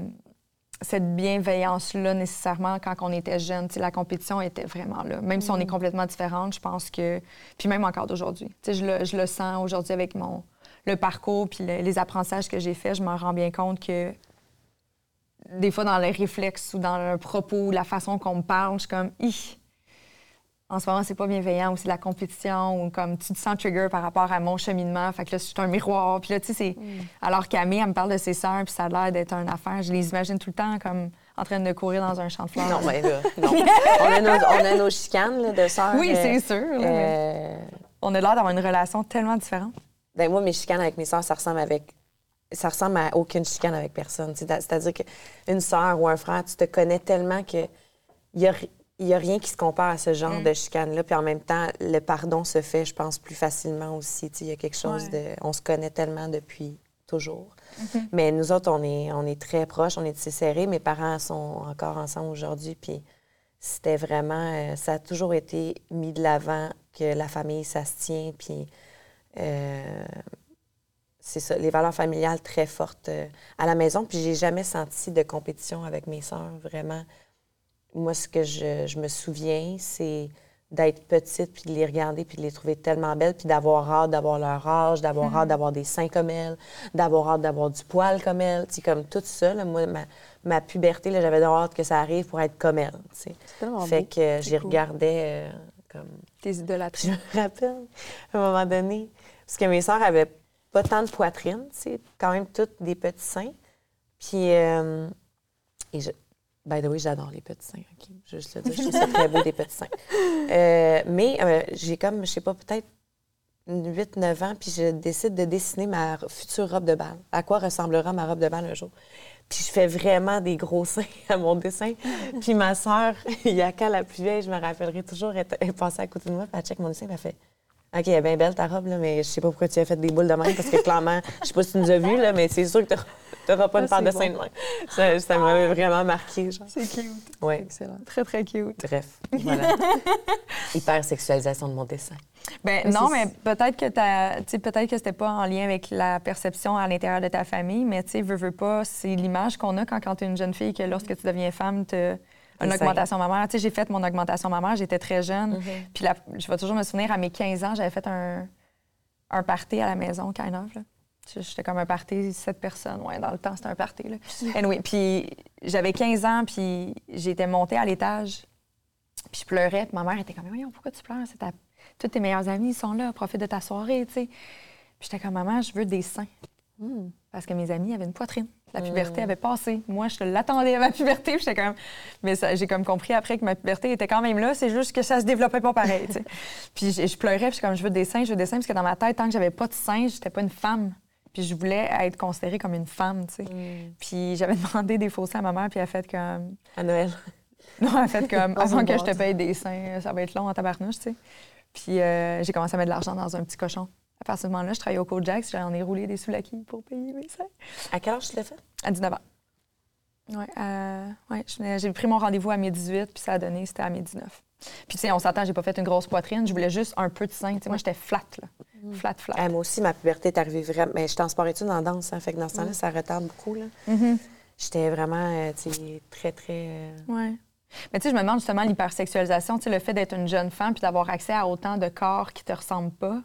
cette bienveillance-là nécessairement quand on était jeune. la compétition était vraiment là. Même si on est mm. complètement différente, je pense que... Puis même encore d'aujourd'hui. Je le, je le sens aujourd'hui avec mon le parcours puis les apprentissages que j'ai faits, je m'en rends bien compte que des fois, dans les réflexes ou dans le propos, la façon qu'on me parle, je suis comme, Ih! En ce moment, c'est pas bienveillant ou c'est la compétition ou comme tu te sens trigger par rapport à mon cheminement. Fait que là, c'est un miroir. Puis là, tu sais, c'est. Mm. Alors Camille, elle me parle de ses sœurs, puis ça a l'air d'être une affaire. Je les imagine tout le temps comme en train de courir dans un champ de fleurs. Non, mais là, non. on, a nos, on, a nos, chicanes là, de sœurs. Oui, c'est sûr. Euh... On a l'air d'avoir une relation tellement différente. Ben moi, mes chicanes avec mes sœurs, ça ressemble avec ça ressemble à aucune chicane avec personne. C'est-à-dire qu'une sœur ou un frère, tu te connais tellement que il y a, il n'y a rien qui se compare à ce genre mm. de chicane-là. Puis en même temps, le pardon se fait, je pense, plus facilement aussi. Il y a quelque chose de. On se connaît tellement depuis toujours. Mm-hmm. Mais nous autres, on est, on est très proches, on est assez serrés. Mes parents sont encore ensemble aujourd'hui. Puis c'était vraiment. Euh, ça a toujours été mis de l'avant que la famille, ça se tient. Puis. Euh, c'est ça, les valeurs familiales très fortes euh, à la maison. Puis j'ai jamais senti de compétition avec mes sœurs, vraiment moi, ce que je, me souviens, c'est d'être petite, puis de les regarder, puis de les trouver tellement belles, puis d'avoir hâte d'avoir leur âge, d'avoir hâte mhm. d'avoir des seins comme elles, d'avoir hâte d'avoir du poil comme elles. Tu comme tout ça, moi, ma, puberté, j'avais hâte que ça arrive pour être comme elles. Tu Fait que euh, j'y regardais euh, comme... Tes idolâtres. Je me rappelle, à un moment donné, parce que mes sœurs avaient pas tant de poitrine, c'est quand même toutes des petits seins. Puis... Euh, et je, By the way, j'adore les petits seins. OK? Je juste le dire, je trouve très beau, des petits seins. Euh, mais euh, j'ai comme, je sais pas, peut-être 8-9 ans, puis je décide de dessiner ma future robe de bal. À quoi ressemblera ma robe de bal un jour? Puis je fais vraiment des gros seins à mon dessin. puis ma sœur, Yaka, la plus vieille, je me rappellerai toujours, elle est passée à côté de moi, puis elle check mon dessin, puis elle fait OK, elle est bien belle ta robe, là, mais je sais pas pourquoi tu as fait des boules de même, parce que clairement, je sais pas si tu nous as vus, là, mais c'est sûr que tu n'auras pas une paire de seins de main. Ça, m'a vraiment marqué. C'est cute. Oui. Excellent. Très, très cute. Bref, voilà. Hyper-sexualisation de mon dessin. Ben non, mais peut-être que tu peut-être que c'était pas en lien avec la perception à l'intérieur de ta famille, mais tu sais, veux, veux pas, c'est l'image qu'on a quand, quand tu es une jeune fille que lorsque tu deviens femme, te une augmentation mammaire. Tu sais, j'ai fait mon augmentation mammaire, j'étais très jeune. Mm-hmm. Puis je vais toujours me souvenir, à mes 15 ans, j'avais fait un, un party à la maison, kind of. J'étais comme un party, sept personnes. Ouais, dans le temps, c'était un party. Là. Anyway, puis j'avais 15 ans, puis j'étais montée à l'étage. Puis je pleurais, puis ma mère était comme, voyons, pourquoi tu pleures? Ta... Tous tes meilleurs amis sont là, profite de ta soirée, tu sais. Puis j'étais comme, maman, je veux des seins. Hmm. Parce que mes amis avaient une poitrine. La puberté avait passé. Moi, je l'attendais à ma puberté. J'étais comme... Mais j'ai comme compris après que ma puberté était quand même là. C'est juste que ça se développait pas pareil. puis je, pleurais. Puis comme, je veux des seins, je veux des seins. Parce que dans ma tête, tant que j'avais pas de seins, j'étais pas une femme. Puis je voulais être considérée comme une femme, tu sais. Mm. Puis j'avais demandé des faux seins à ma mère. Puis elle a fait comme... À Noël. non, elle a fait comme... Avant que je te paye des seins, ça va être long en tabarnouche, tu sais. Puis euh, j'ai commencé à mettre de l'argent dans un petit cochon. À partir de ce moment-là, je travaillais au Cojax, j'en ai roulé des soulakis pour payer mes seins. À quel âge tu l'as fait? À 19 ans. Oui, euh, ouais, j'ai pris mon rendez-vous à mes 18, puis ça a donné, c'était à mes 19. Puis, tu sais, on s'attend, j'ai pas fait une grosse poitrine, je voulais juste un peu de sein. Moi, j'étais flat, là. Mm. Flat, flat. moi aussi, ma puberté est arrivée vraiment. Mais j'étais en sport-études en danse, hein, fait que dans ce temps-là, mm. ça retarde beaucoup, là. Mm-hmm. J'étais vraiment, euh, tu sais, très, très. Euh, oui. Mais tu sais, je me demande justement l'hypersexualisation, tu sais, le fait d'être une jeune femme puis d'avoir accès à autant de corps qui te ressemblent pas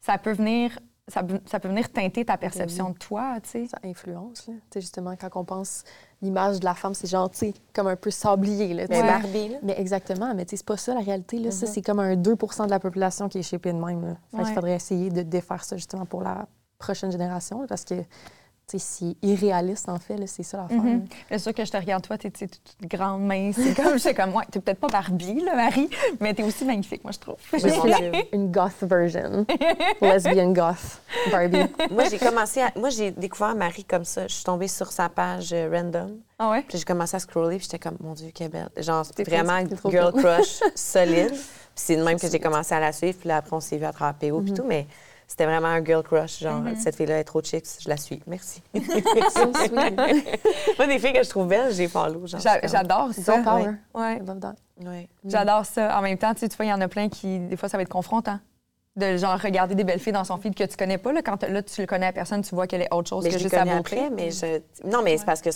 ça peut venir ça, peut venir teinter ta perception de toi, tu sais. Ça influence, là. Tu sais, justement, quand on pense l'image de la femme, c'est gentil, comme un peu sablier, là. Mais Barbie, Mais exactement, mais tu sais, c'est pas ça, la réalité, là. Ça, mm-hmm. c'est comme un 2% de la population qui est shapée de même, là. Fait il faudrait essayer de défaire ça, justement, pour la prochaine génération, parce que c'est irréaliste, en fait. C'est ça l'affaire. Mm C'est sûr que je te regarde, toi, t'es toute grande, mince. C'est comme, je sais comme, moi, t'es peut-être pas Barbie, là, Marie, mais t'es aussi magnifique, moi, je trouve. Je suis une goth version. Lesbian goth Barbie. moi, j'ai commencé à... Moi, j'ai découvert Marie comme ça. Je suis tombée sur sa page euh, random. Ah ouais? Puis j'ai commencé à scroller, puis j'étais comme, mon Dieu, quelle belle. Genre, vraiment girl crush solide. Puis c'est de même que j'ai commencé à la suivre. Puis là, après, on s'est vu à travers PO, puis mm-hmm. tout, mais c'était vraiment un girl crush, genre, mm-hmm. cette fille-là est trop chic, je la suis. Merci. Moi, des filles que je trouve belles, j'ai follow. J'adore ça. Power. Ouais. ouais. J'adore ça. En même temps, tu vois, il y en a plein qui, des fois, ça va être confrontant de genre regarder des belles filles dans son feed que tu connais pas là quand là tu le connais à personne tu vois qu'elle est autre chose mais que je juste connais après mais je non mais c'est parce que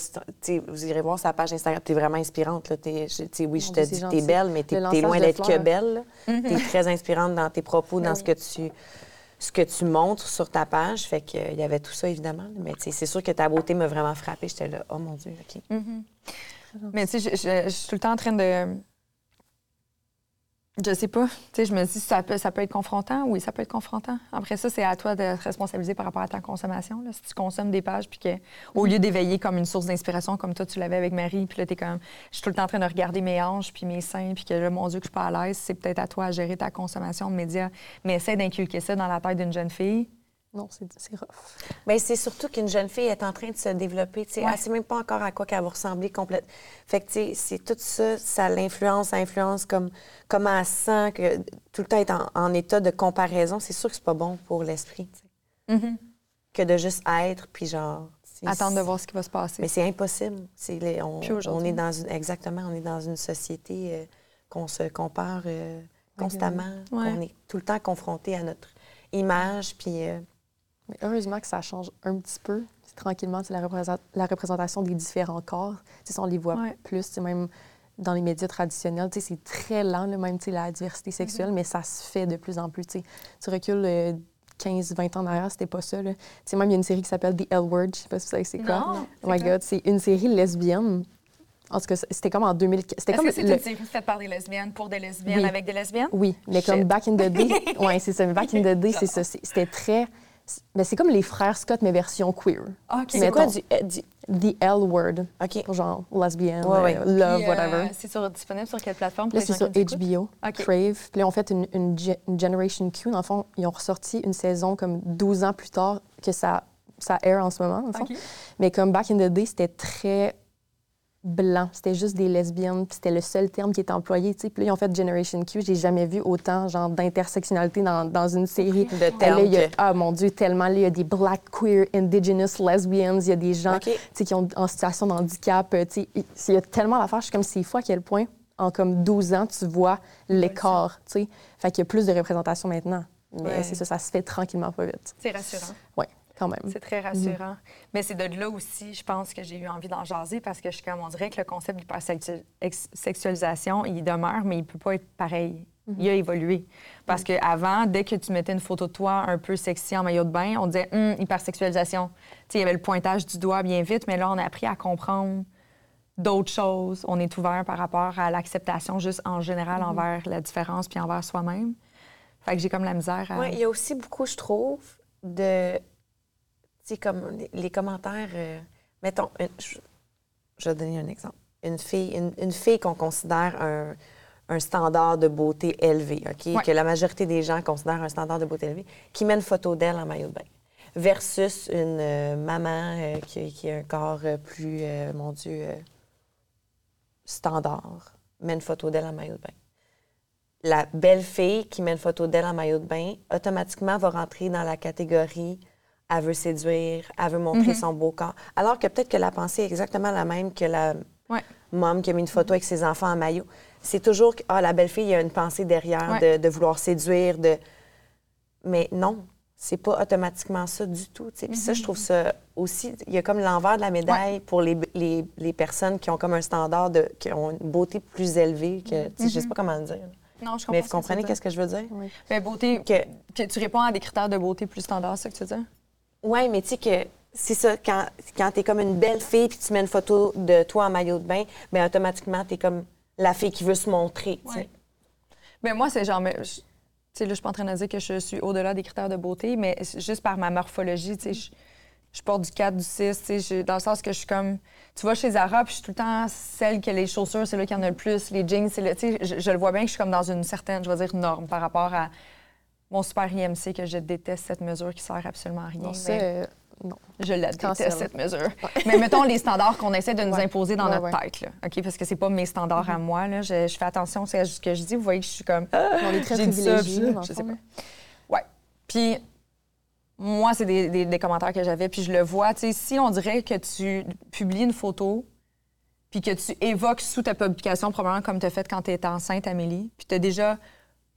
vous irez voir sa page Instagram tu es vraiment inspirante là es, oui je te dis tu es belle mais tu es, loin d'être que belle tu es très inspirante dans tes propos dans ce que tu ce que tu montres sur ta page. Fait qu'il y avait tout ça, évidemment. Mais c'est sûr que ta beauté m'a vraiment frappée. J'étais là, oh mon Dieu, OK. Mm-hmm. Mais tu sais, je, suis tout le temps en train de je sais pas. Tu sais, je me dis, ça peut, ça peut être confrontant. Oui, ça peut être confrontant. Après ça, c'est à toi de te responsabiliser par rapport à ta consommation. Là. Si tu consommes des pages, puis que, au lieu d'éveiller comme une source d'inspiration, comme toi, tu l'avais avec Marie, puis là, t'es comme, je suis tout le temps en train de regarder mes hanches, puis mes seins, puis que là, mon Dieu, que je suis pas à l'aise, c'est peut-être à toi à gérer ta consommation de médias. Mais essaie d'inculquer ça dans la tête d'une jeune fille non, c'est rough. Bien, c'est surtout qu'une jeune fille est en train de se développer. Elle ne sait même pas encore à quoi qu'elle va ressembler complètement. Fait que, c'est tout ça, ça l'influence, ça influence comme, comment elle sent, que tout le temps être en, état de comparaison. C'est sûr que c'est pas bon pour l'esprit, mm-hmm. Que de juste être, puis genre... Attendre de voir ce qui va se passer. Mais c'est impossible. C'est on, on, est dans une, exactement, on est dans une société euh, qu'on se compare euh, constamment, On est tout le temps confronté à notre image, puis... Euh, mais heureusement que ça change un petit peu. Tranquillement, c'est la, la, représentation des différents corps. Si on les voit plus, même dans les médias traditionnels, c'est très lent, même la diversité mm-hmm. sexuelle, mais ça se fait de plus en plus. Tu recules 15, 20 ans derrière, c'était pas ça. Là. Même il y a une série qui s'appelle The L Word, je sais pas si vous savez c'est quoi. Oh my God, c'est une série lesbienne. En tout cas, c'était comme en 2000. C'était comme. C'est une série faite par des lesbiennes pour des lesbiennes avec des lesbiennes? Oui, mais comme Back in the Day. oui, c'est ça. Back in the Day, c'est ça. C'était très ben, c'est comme les frères Scott, mais version queer. Ah, c'est quoi du, The L word. OK. Pour genre lesbienne, ouais, euh, love, euh, whatever. c'est disponible sur quelle plateforme? Là, c'est sur HBO, Crave. Puis là, on fait une, une, Generation Q. Dans le fond, ils ont ressorti une saison comme 12 ans plus tard que ça, ça air en ce moment, dans le fond. Mais comme Back in the Day, c'était très blanc. C'était juste des lesbiennes, puis c'était le seul terme qui était employé. Puis là, ils ont fait Generation Q. J'ai jamais vu autant genre d'intersectionnalité dans, dans, une série. De termes. Ah mon Dieu, tellement. il y a des black, queer, indigenous, lesbians. Il y a des gens qui sont en situation de handicap. Euh, il y a tellement d'affaires. Je suis comme, c'est fou à quel point, en comme 12 ans, tu vois l'écart. Fait qu'il y a plus de représentation maintenant. Mais c'est ça, ça se fait tranquillement pas vite. C'est rassurant. Oui. C'est très rassurant. Mais c'est de là aussi, je pense, que j'ai eu envie d'en jaser parce que je suis comme, on dirait que le concept d'hypersexualisation, il demeure, mais il peut pas être pareil. Mhm. Il a évolué. Parce que qu'avant, dès que tu mettais une photo de toi un peu sexy en maillot de bain, on disait hum, hypersexualisation. il y avait le pointage du doigt bien vite, mais là, on a appris à comprendre d'autres choses. On est ouvert par rapport à l'acceptation juste en général mhm. envers la différence puis envers soi-même. Fait que j'ai comme la misère à... Oui, il y a aussi beaucoup, je trouve, de sais, comme les, commentaires. Euh, mettons, je, vais donner un exemple. Une fille, une, fille qu'on considère un, standard de beauté élevé, OK? Que la majorité des gens considèrent un standard de beauté élevé, qui met une photo d'elle en maillot de bain. Versus une euh, maman euh, qui, a un corps plus, mon Dieu, standard, met une photo d'elle en maillot de bain la belle fille qui met une photo d'elle en maillot de bain, automatiquement va rentrer dans la catégorie elle veut séduire, elle veut montrer mhm. son beau corps. Alors que peut-être que la pensée est exactement la même que la ouais. qui a mis une photo avec ses enfants en maillot. C'est toujours que, ah, la belle-fille, il y a une pensée derrière de, vouloir séduire, de... Mais non, c'est pas automatiquement ça du tout. Puis ça, je trouve mhm. ça aussi... Il y a comme l'envers de la médaille pour les, les, personnes qui ont comme un standard, de, qui ont une beauté plus élevée que... Je sais mhm. pas comment le dire. Non, je comprends. Mais vous comprenez qu'est-ce que je veux dire? Oui. Mais beauté... Que... tu réponds à des critères de beauté plus standard, c'est ça que tu veux dire? Oui, mais tu sais que c'est ça, quand, quand tu es comme une belle fille puis tu mets une photo de toi en maillot de bain, bien automatiquement, tu es comme la fille qui veut se montrer. Ouais. Mais moi, c'est genre. Tu sais, là, je suis pas en train de dire que je suis au-delà des critères de beauté, mais juste par ma morphologie, tu sais, je, porte du 4, du 6, tu sais, dans le sens que je suis comme. Tu vois, chez Zara, puis je suis tout le temps celle que les chaussures, c'est là qu'il y en a le plus, les jeans, c'est là. Tu sais, je, je, le vois bien que je suis comme dans une certaine, je vais dire, norme par rapport à mon super IMC que je déteste cette mesure qui sert absolument à rien. Non, c'est... Non. Je la déteste, cette mesure. mais mettons les standards qu'on essaie de nous imposer dans notre tête, là, OK? Parce que c'est pas mes standards à mm-hmm. moi, là. Je, fais attention à ce que je dis. Vous voyez que je suis comme... on est très privilégiés, je, sais pas. Ouais. Puis moi, c'est des, des, commentaires que j'avais, puis je le vois. Tu sais, si on dirait que tu publies une photo puis que tu évoques sous ta publication, probablement comme tu as fait quand tu étais enceinte, Amélie, puis tu as déjà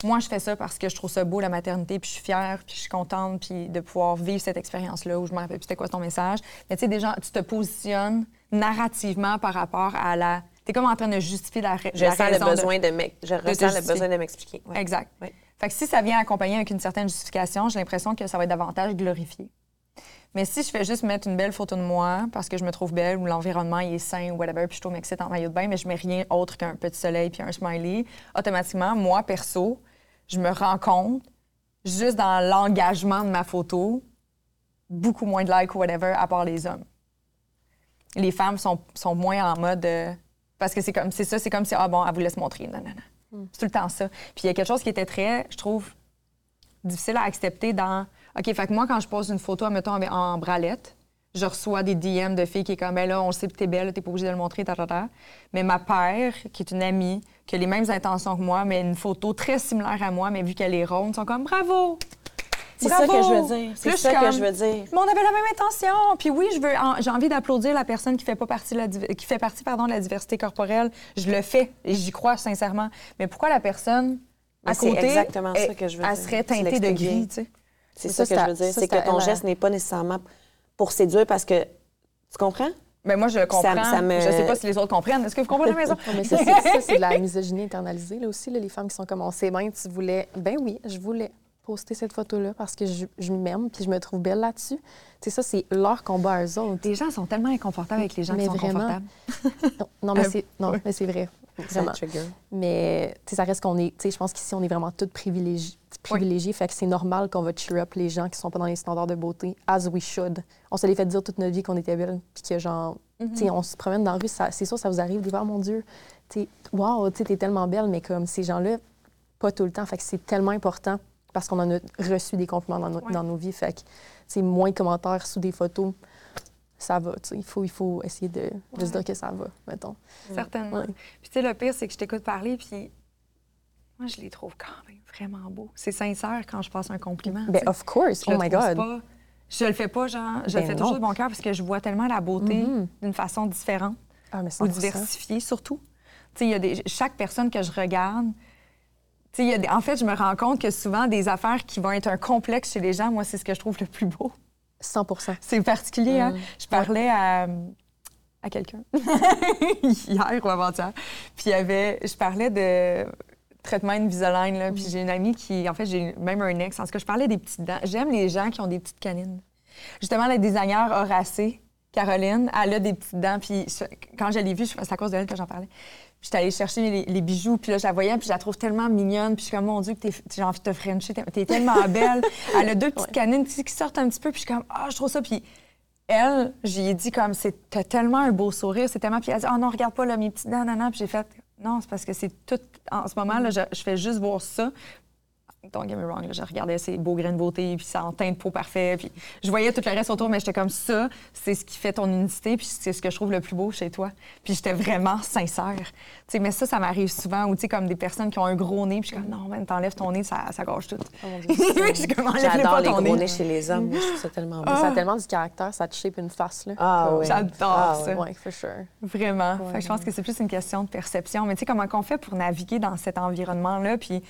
moi, je fais ça parce que je trouve ça beau, la maternité, puis je suis fière, puis je suis contente, puis de pouvoir vivre cette expérience-là où je me rappelle plus c'était quoi ton message. Mais tu sais, déjà, tu te positionnes narrativement par rapport à la... Tu es comme en train de justifier la, je sens le besoin de, je ressens le besoin de m'expliquer. Exact. Fait que si ça vient accompagné avec une certaine justification, j'ai l'impression que ça va être davantage glorifié. Mais si je fais juste mettre une belle photo de moi parce que je me trouve belle ou l'environnement est sain ou whatever, puis je trouve m'excite en maillot de bain, mais je mets rien autre qu'un petit soleil puis un smiley, automatiquement, moi, perso, je me rends compte, juste dans l'engagement de ma photo, beaucoup moins de likes ou whatever, à part les hommes. Les femmes sont, sont moins en mode... euh, parce que c'est comme c'est ça, c'est comme si, ah bon, elle vous laisse montrer. Non, non, non. C'est tout le temps ça. Puis il y a quelque chose qui était très, je trouve, difficile à accepter dans. OK, fait que moi, quand je pose une photo, mettons, en bralette, je reçois des DM de filles qui est comme, là, on sait que t'es belle, t'es pas obligée de le montrer, ta, ta, ta. Mais ma père, qui est une amie, qui a les mêmes intentions que moi, mais une photo très similaire à moi, mais vu qu'elle est ronde, ils sont comme, bravo! C'est ça que je veux dire. C'est ça que je veux dire. Mais on avait la même intention. Puis oui, je veux, en- j'ai envie d'applaudir la personne qui fait pas partie de la, qui fait partie pardon de la diversité corporelle. Je le fais et j'y crois sincèrement. Mais pourquoi la personne à Mais côté, exactement ça que je veux elle dire. serait teintée de gris, tu sais? C'est ça, ça, que je veux dire. C'est que ton à- geste n'est pas nécessairement pour séduire parce que. Tu comprends? Ben moi, je le comprends. ça me- Je sais pas si les autres comprennent. Est-ce que vous comprenez la maison? Mais ça, c'est ça, c'est de la misogynie internalisée, là aussi. là, les femmes qui sont comme, on sait bien, tu voulais. Ben oui, je voulais poster cette photo-là parce que je, je m'aime puis je me trouve belle là-dessus. Tu sais, ça, c'est leur combat à eux autres. Les gens sont tellement inconfortables avec les gens Mais qui sont vraiment. confortables. Non, non, mais Euh, c'est non, mais c'est vrai. Vraiment. Ça trigger. Mais tu sais, ça reste qu'on est. Tu sais, je pense qu'ici, on est vraiment toutes privilégiés. privilégiés fait que c'est normal qu'on va cheer up les gens qui sont pas dans les standards de beauté, as we should. On se les fait dire toute notre vie qu'on était belle, puis que genre, tu sais, on se promène dans la rue, c'est sûr, ça vous arrive fois, mon Dieu, tu sais, wow, tu t'es tellement belle, mais comme ces gens-là, pas tout le temps. Fait que c'est tellement important parce qu'on en a reçu des compliments dans, nos- Ouais. dans nos vies. Fait que, moins de commentaires sous des photos, ça va, tu sais. Il faut, il faut essayer de, de se dire que ça va, mettons. Certainement. Ouais. Puis tu sais, le pire, c'est que je t'écoute parler, puis moi, je les trouve quand même vraiment beaux. C'est sincère quand je passe un compliment. Ben, sais. of course. Je Oh my God. pas- je le fais pas, genre, je le Ben fais non. toujours de mon cœur parce que je vois tellement la beauté Mhm. d'une façon différente Ah, mais ou 100%. diversifiée, surtout. Tu sais, il y a des, chaque personne que je regarde, tu sais, en fait, je me rends compte que souvent, des affaires qui vont être un complexe chez les gens, moi, c'est ce que je trouve le plus beau. 100% C'est particulier, hein? Mm. Je parlais à, à quelqu'un hier ou avant-hier, puis il y avait, je parlais de traitement Invisalign, là, puis Mm. j'ai une amie qui, en fait, j'ai même un ex, en tout cas, je parlais des petites dents. J'aime les gens qui ont des petites canines. Justement, la designer Horacée, Caroline, elle a des petites dents, puis quand je l'ai vue, c'est à cause de elle que j'en parlais. Puis J'étais allée chercher les, les bijoux, puis là, je la voyais, puis je la trouve tellement mignonne. Puis je suis comme, mon Dieu, que t'es- j'ai envie de te frencher, t'es tellement belle. Elle a deux petites Ouais. canines qui sortent un petit peu, puis je suis comme, ah, je trouve ça. Puis elle, j'y ai dit comme, c'est t'as tellement un beau sourire, c'est tellement. Puis elle a dit, oh non, regarde pas là, mes petites dents, nan, nan. Puis j'ai fait, non, c'est parce que c'est tout. En ce moment, là, je, je fais juste voir ça. Don't get me wrong, là, je regardais ces beaux grains de beauté, puis ça en teint de peau parfait, puis je voyais tout le reste autour, mais j'étais comme ça, c'est ce qui fait ton unicité, puis c'est ce que je trouve le plus beau chez toi. Puis j'étais vraiment sincère. Tu sais, mais ça, ça m'arrive souvent, ou tu sais, comme des personnes qui ont un gros nez, puis je suis comme, non, man, t'enlèves ton nez, ça, ça gâche tout. Oh J'adore les ton gros nez. nez chez les hommes. Moi, je trouve ça tellement beau. Ça a tellement du caractère, ça te shape une face, là. Ah oui. J'adore Ah ça. Ouais, for sure. Vraiment. Fait que je pense que c'est plus une question de perception. Mais tu sais, comment qu'on fait pour naviguer dans cet environnement-là? Puis,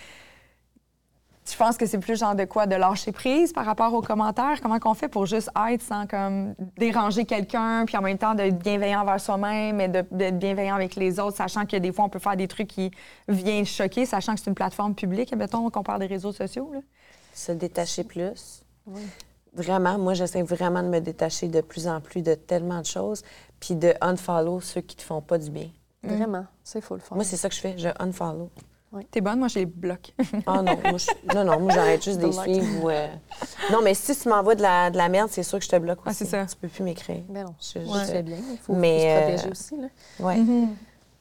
je pense que c'est plus genre de quoi? De lâcher prise par rapport aux commentaires? Comment qu'on fait pour juste être sans comme déranger quelqu'un, puis en même temps d'être bienveillant envers soi-même et de- d'être bienveillant avec les autres, sachant que des fois, on peut faire des trucs qui viennent choquer, sachant que c'est une plateforme publique, mettons qu'on parle des réseaux sociaux. Là? Se détacher plus. Vraiment, moi, j'essaie vraiment de me détacher de plus en plus de tellement de choses, puis de unfollow ceux qui te font pas du bien. Vraiment. C'est full fun. Moi, c'est ça que je fais, je unfollow. T'es bonne, moi, je les bloque. Ah non, moi, je- non, non, moi, j'arrête juste de les Block. suivre. ou, euh, Non, mais si tu m'envoies de la, de la merde, c'est sûr que je te bloque aussi. Ah, c'est ça. Tu peux plus m'écrire. Ben non, Je- fais bien. Il faut, Mais, se euh, protéger aussi, là. Ouais.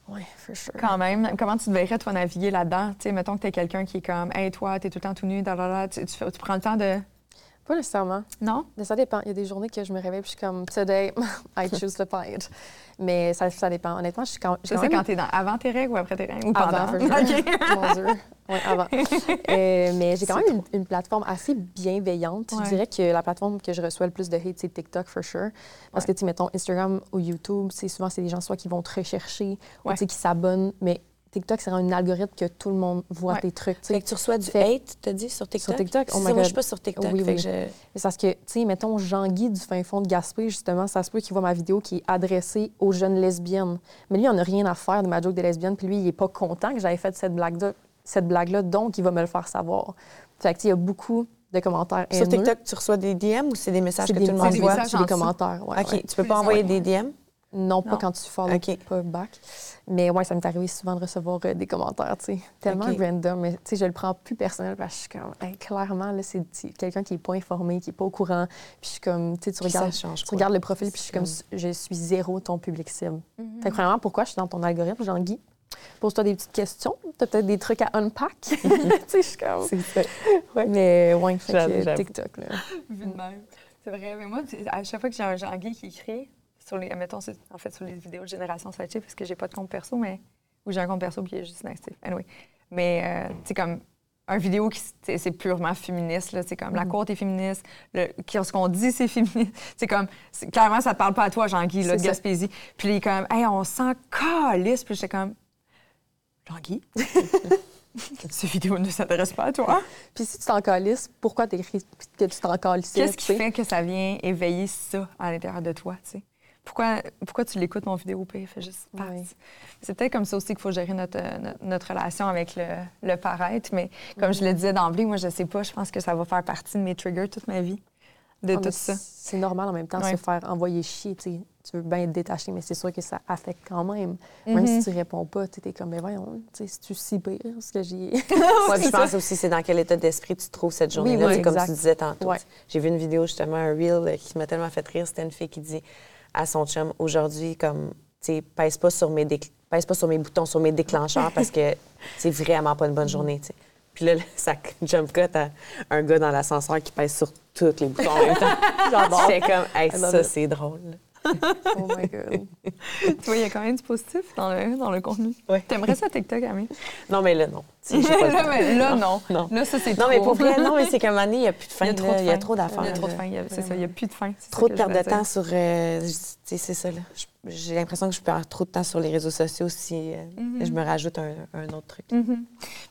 Oui, for sure. Quand même, comment tu devrais, toi, naviguer là-dedans? Tu sais, mettons que t'es quelqu'un qui est comme, hey, toi, t'es tout le temps tout nu, da, da, da. Tu, tu fais- tu prends le temps de. Pas nécessairement. Non? Mais ça dépend. Il y a des journées que je me réveille puis je suis comme, today, I choose to fight. Mais ça, ça dépend. Honnêtement, je suis quand, Ça, quand c'est même- quand t'es dans, avant tes règles ou après tes règles? Ou pendant? Avant. Mon Dieu. Oui, avant. Euh, mais j'ai quand même une, une plateforme assez bienveillante. Ouais. Je dirais que la plateforme que je reçois le plus de hate, c'est TikTok, for sure. Parce que, tu mettons, Instagram ou YouTube, c'est souvent, c'est des gens soit qui vont te rechercher ou, Ouais. sais, qui s'abonnent. Mais TikTok, c'est un algorithme que tout le monde voit Ouais. tes trucs, tu Fait sais. que tu reçois du Fait- hate, t'as dit, sur TikTok? Sur TikTok? Oh my ça, moi, God. je suis pas sur TikTok. Oui, fait oui. que je- Mais c'est parce que, tu sais, mettons, Jean-Guy du fin fond de Gaspé, justement, ça se peut qu'il voit ma vidéo qui est adressée aux jeunes lesbiennes. Mais lui, on n'a rien à faire de ma joke des lesbiennes, puis lui, il est pas content que j'avais fait cette blague-là. cette blague-là, donc il va me le faire savoir. Fait que, il y a beaucoup de commentaires Sur TikTok, tu reçois des DM ou c'est des messages que tout le monde voit? C'est des commentaires, ouais, OK. Tu peux pas envoyer des DM? Non, pas quand tu follow pas back. Mais ouais, ça m'est arrivé souvent de recevoir euh, des commentaires, tu sais, tellement random. Mais tu sais, je le prends plus personnel parce que je suis comme, clairement, là, c'est quelqu'un qui est pas informé, qui est pas au courant. Puis je suis comme, tu sais, tu regardes, tu regardes le profil, puis je suis comme, je suis zéro ton public cible. Mm Fait que premièrement, pourquoi je suis dans ton algorithme, Jean-Guy? Pose-toi des petites questions. Tu peut-être des trucs à unpack. tu sais, je suis comme. C'est ça. Ouais. Mais ouais, fait que TikTok, là. Vu de même. C'est vrai. Mais moi, à chaque fois que j'ai un Jean-Guy qui écrit, sur les, mettons, en fait, sur les vidéos de Génération Sidechick, parce que j'ai pas de compte perso, mais. Ou j'ai un compte perso qui est juste nice. Anyway. Mais, euh, tu sais, comme un vidéo qui c'est purement féministe là c'est comme la mm-hmm. cour est féministe le, ce qu'on dit c'est féministe c'est comme clairement ça te parle pas à toi Jean-Guy là de Gaspésie puis il est comme hey on s'en calisse puis j'étais comme Jean-Guy? Cette vidéo ne s'intéresse pas à toi. Puis si tu t'en calisses, pourquoi t'écris que tu t'en calisses? Qu'est-ce qui fait que ça vient éveiller ça à l'intérieur de toi, tu sais? Pourquoi, pourquoi tu l'écoutes, mon vidéo, puis fait juste C'est peut-être comme ça aussi qu'il faut gérer notre, notre, relation avec le, le, paraître. Mais comme je le disais d'emblée, moi, je sais pas, je pense que ça va faire partie de mes triggers toute ma vie, de ah, tout ça. C'est normal en même temps de se faire envoyer chier. Tu veux bien être détaché, mais c'est sûr que ça affecte quand même. Même si mm-hmm. tu réponds pas, tu es comme, mais voyons, si tu si pire ce que j'ai. Moi, je pense aussi c'est dans quel état d'esprit tu te trouves cette journée-là. comme tu disais tantôt. J'ai vu une vidéo, justement, un reel qui m'a tellement fait rire. C'était une fille qui dit à son chum aujourd'hui, comme, tu sais, pèse pas sur mes pèse pas sur mes boutons, sur mes déclencheurs parce que c'est vraiment pas une bonne journée, tu sais. Puis là, ça jump cut à un gars dans l'ascenseur qui pèse sur tous les boutons en même temps. J'adore. comme, hey, ça, c'est drôle oh my God. tu vois, il y a quand même du positif dans le, dans le contenu. Ouais. T'aimerais ça TikTok, Amé? Non, mais là, non. là, mais, là, non. non. Là, ça, c'est trop. Non, mais pour vrai, non, mais c'est qu'à un il n'y a plus de fin. Il y a trop d'affaires. Il y a trop de fin. C'est ça, il n'y a plus de fin. Trop de perte de temps sur. Euh, c'est ça, là. J'ai l'impression que je perds trop de temps sur les réseaux sociaux si euh, mm-hmm. je me rajoute un, un autre truc. Mm-hmm.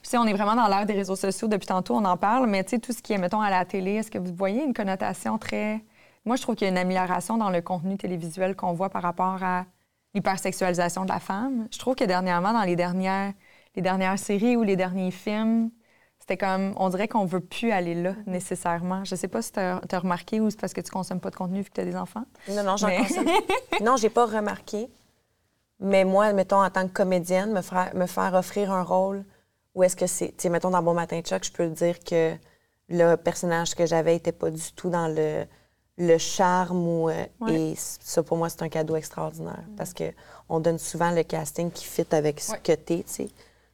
Puis, on est vraiment dans l'ère des réseaux sociaux. Depuis tantôt, on en parle, mais tu sais, tout ce qui est, mettons, à la télé, est-ce que vous voyez une connotation très moi, je trouve qu'il y a une amélioration dans le contenu télévisuel qu'on voit par rapport à l'hypersexualisation de la femme. Je trouve que dernièrement, dans les dernières, les dernières séries ou les derniers films, c'était comme, on dirait qu'on veut plus aller là nécessairement. Je sais pas si tu as, remarqué ou c'est parce que tu consommes pas de contenu vu que tu as des enfants. Non, non, j'en consomme. non, j'ai pas remarqué. Mais moi, mettons, en tant que comédienne, me faire, me faire offrir un rôle où est-ce que c'est. Tu sais, mettons, dans Bon Matin Chuck, je peux dire que le personnage que j'avais était pas du tout dans le le charme ou, euh, et ça pour moi c'est un cadeau extraordinaire mm. parce que on donne souvent le casting qui fit avec ce que t'es tu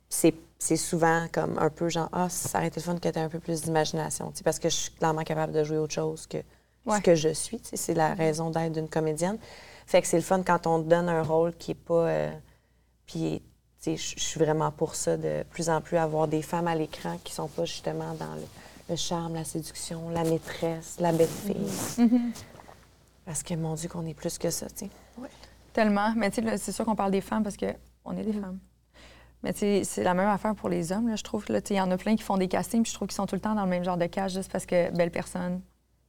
sais. C'est souvent comme un peu genre ah ça aurait été fun que t'aies un peu plus d'imagination parce que je suis clairement capable de jouer autre chose que ce que je suis c'est la mm-hmm. raison d'être d'une comédienne. Fait que c'est le fun quand on te donne un rôle qui est pas euh, puis je suis vraiment pour ça de plus en plus avoir des femmes à l'écran qui sont pas justement dans le le charme, la séduction, la maîtresse, la belle fille. Mm-hmm. Mm-hmm. Parce que, mon Dieu, qu'on est plus que ça, tu sais. Oui. Tellement. Mais tu sais, c'est sûr qu'on parle des femmes parce qu'on est des mm-hmm. femmes. Mais tu sais, c'est la même affaire pour les hommes, là, je trouve. Il y en a plein qui font des castings, puis je trouve qu'ils sont tout le temps dans le même genre de cage juste parce que belle personne,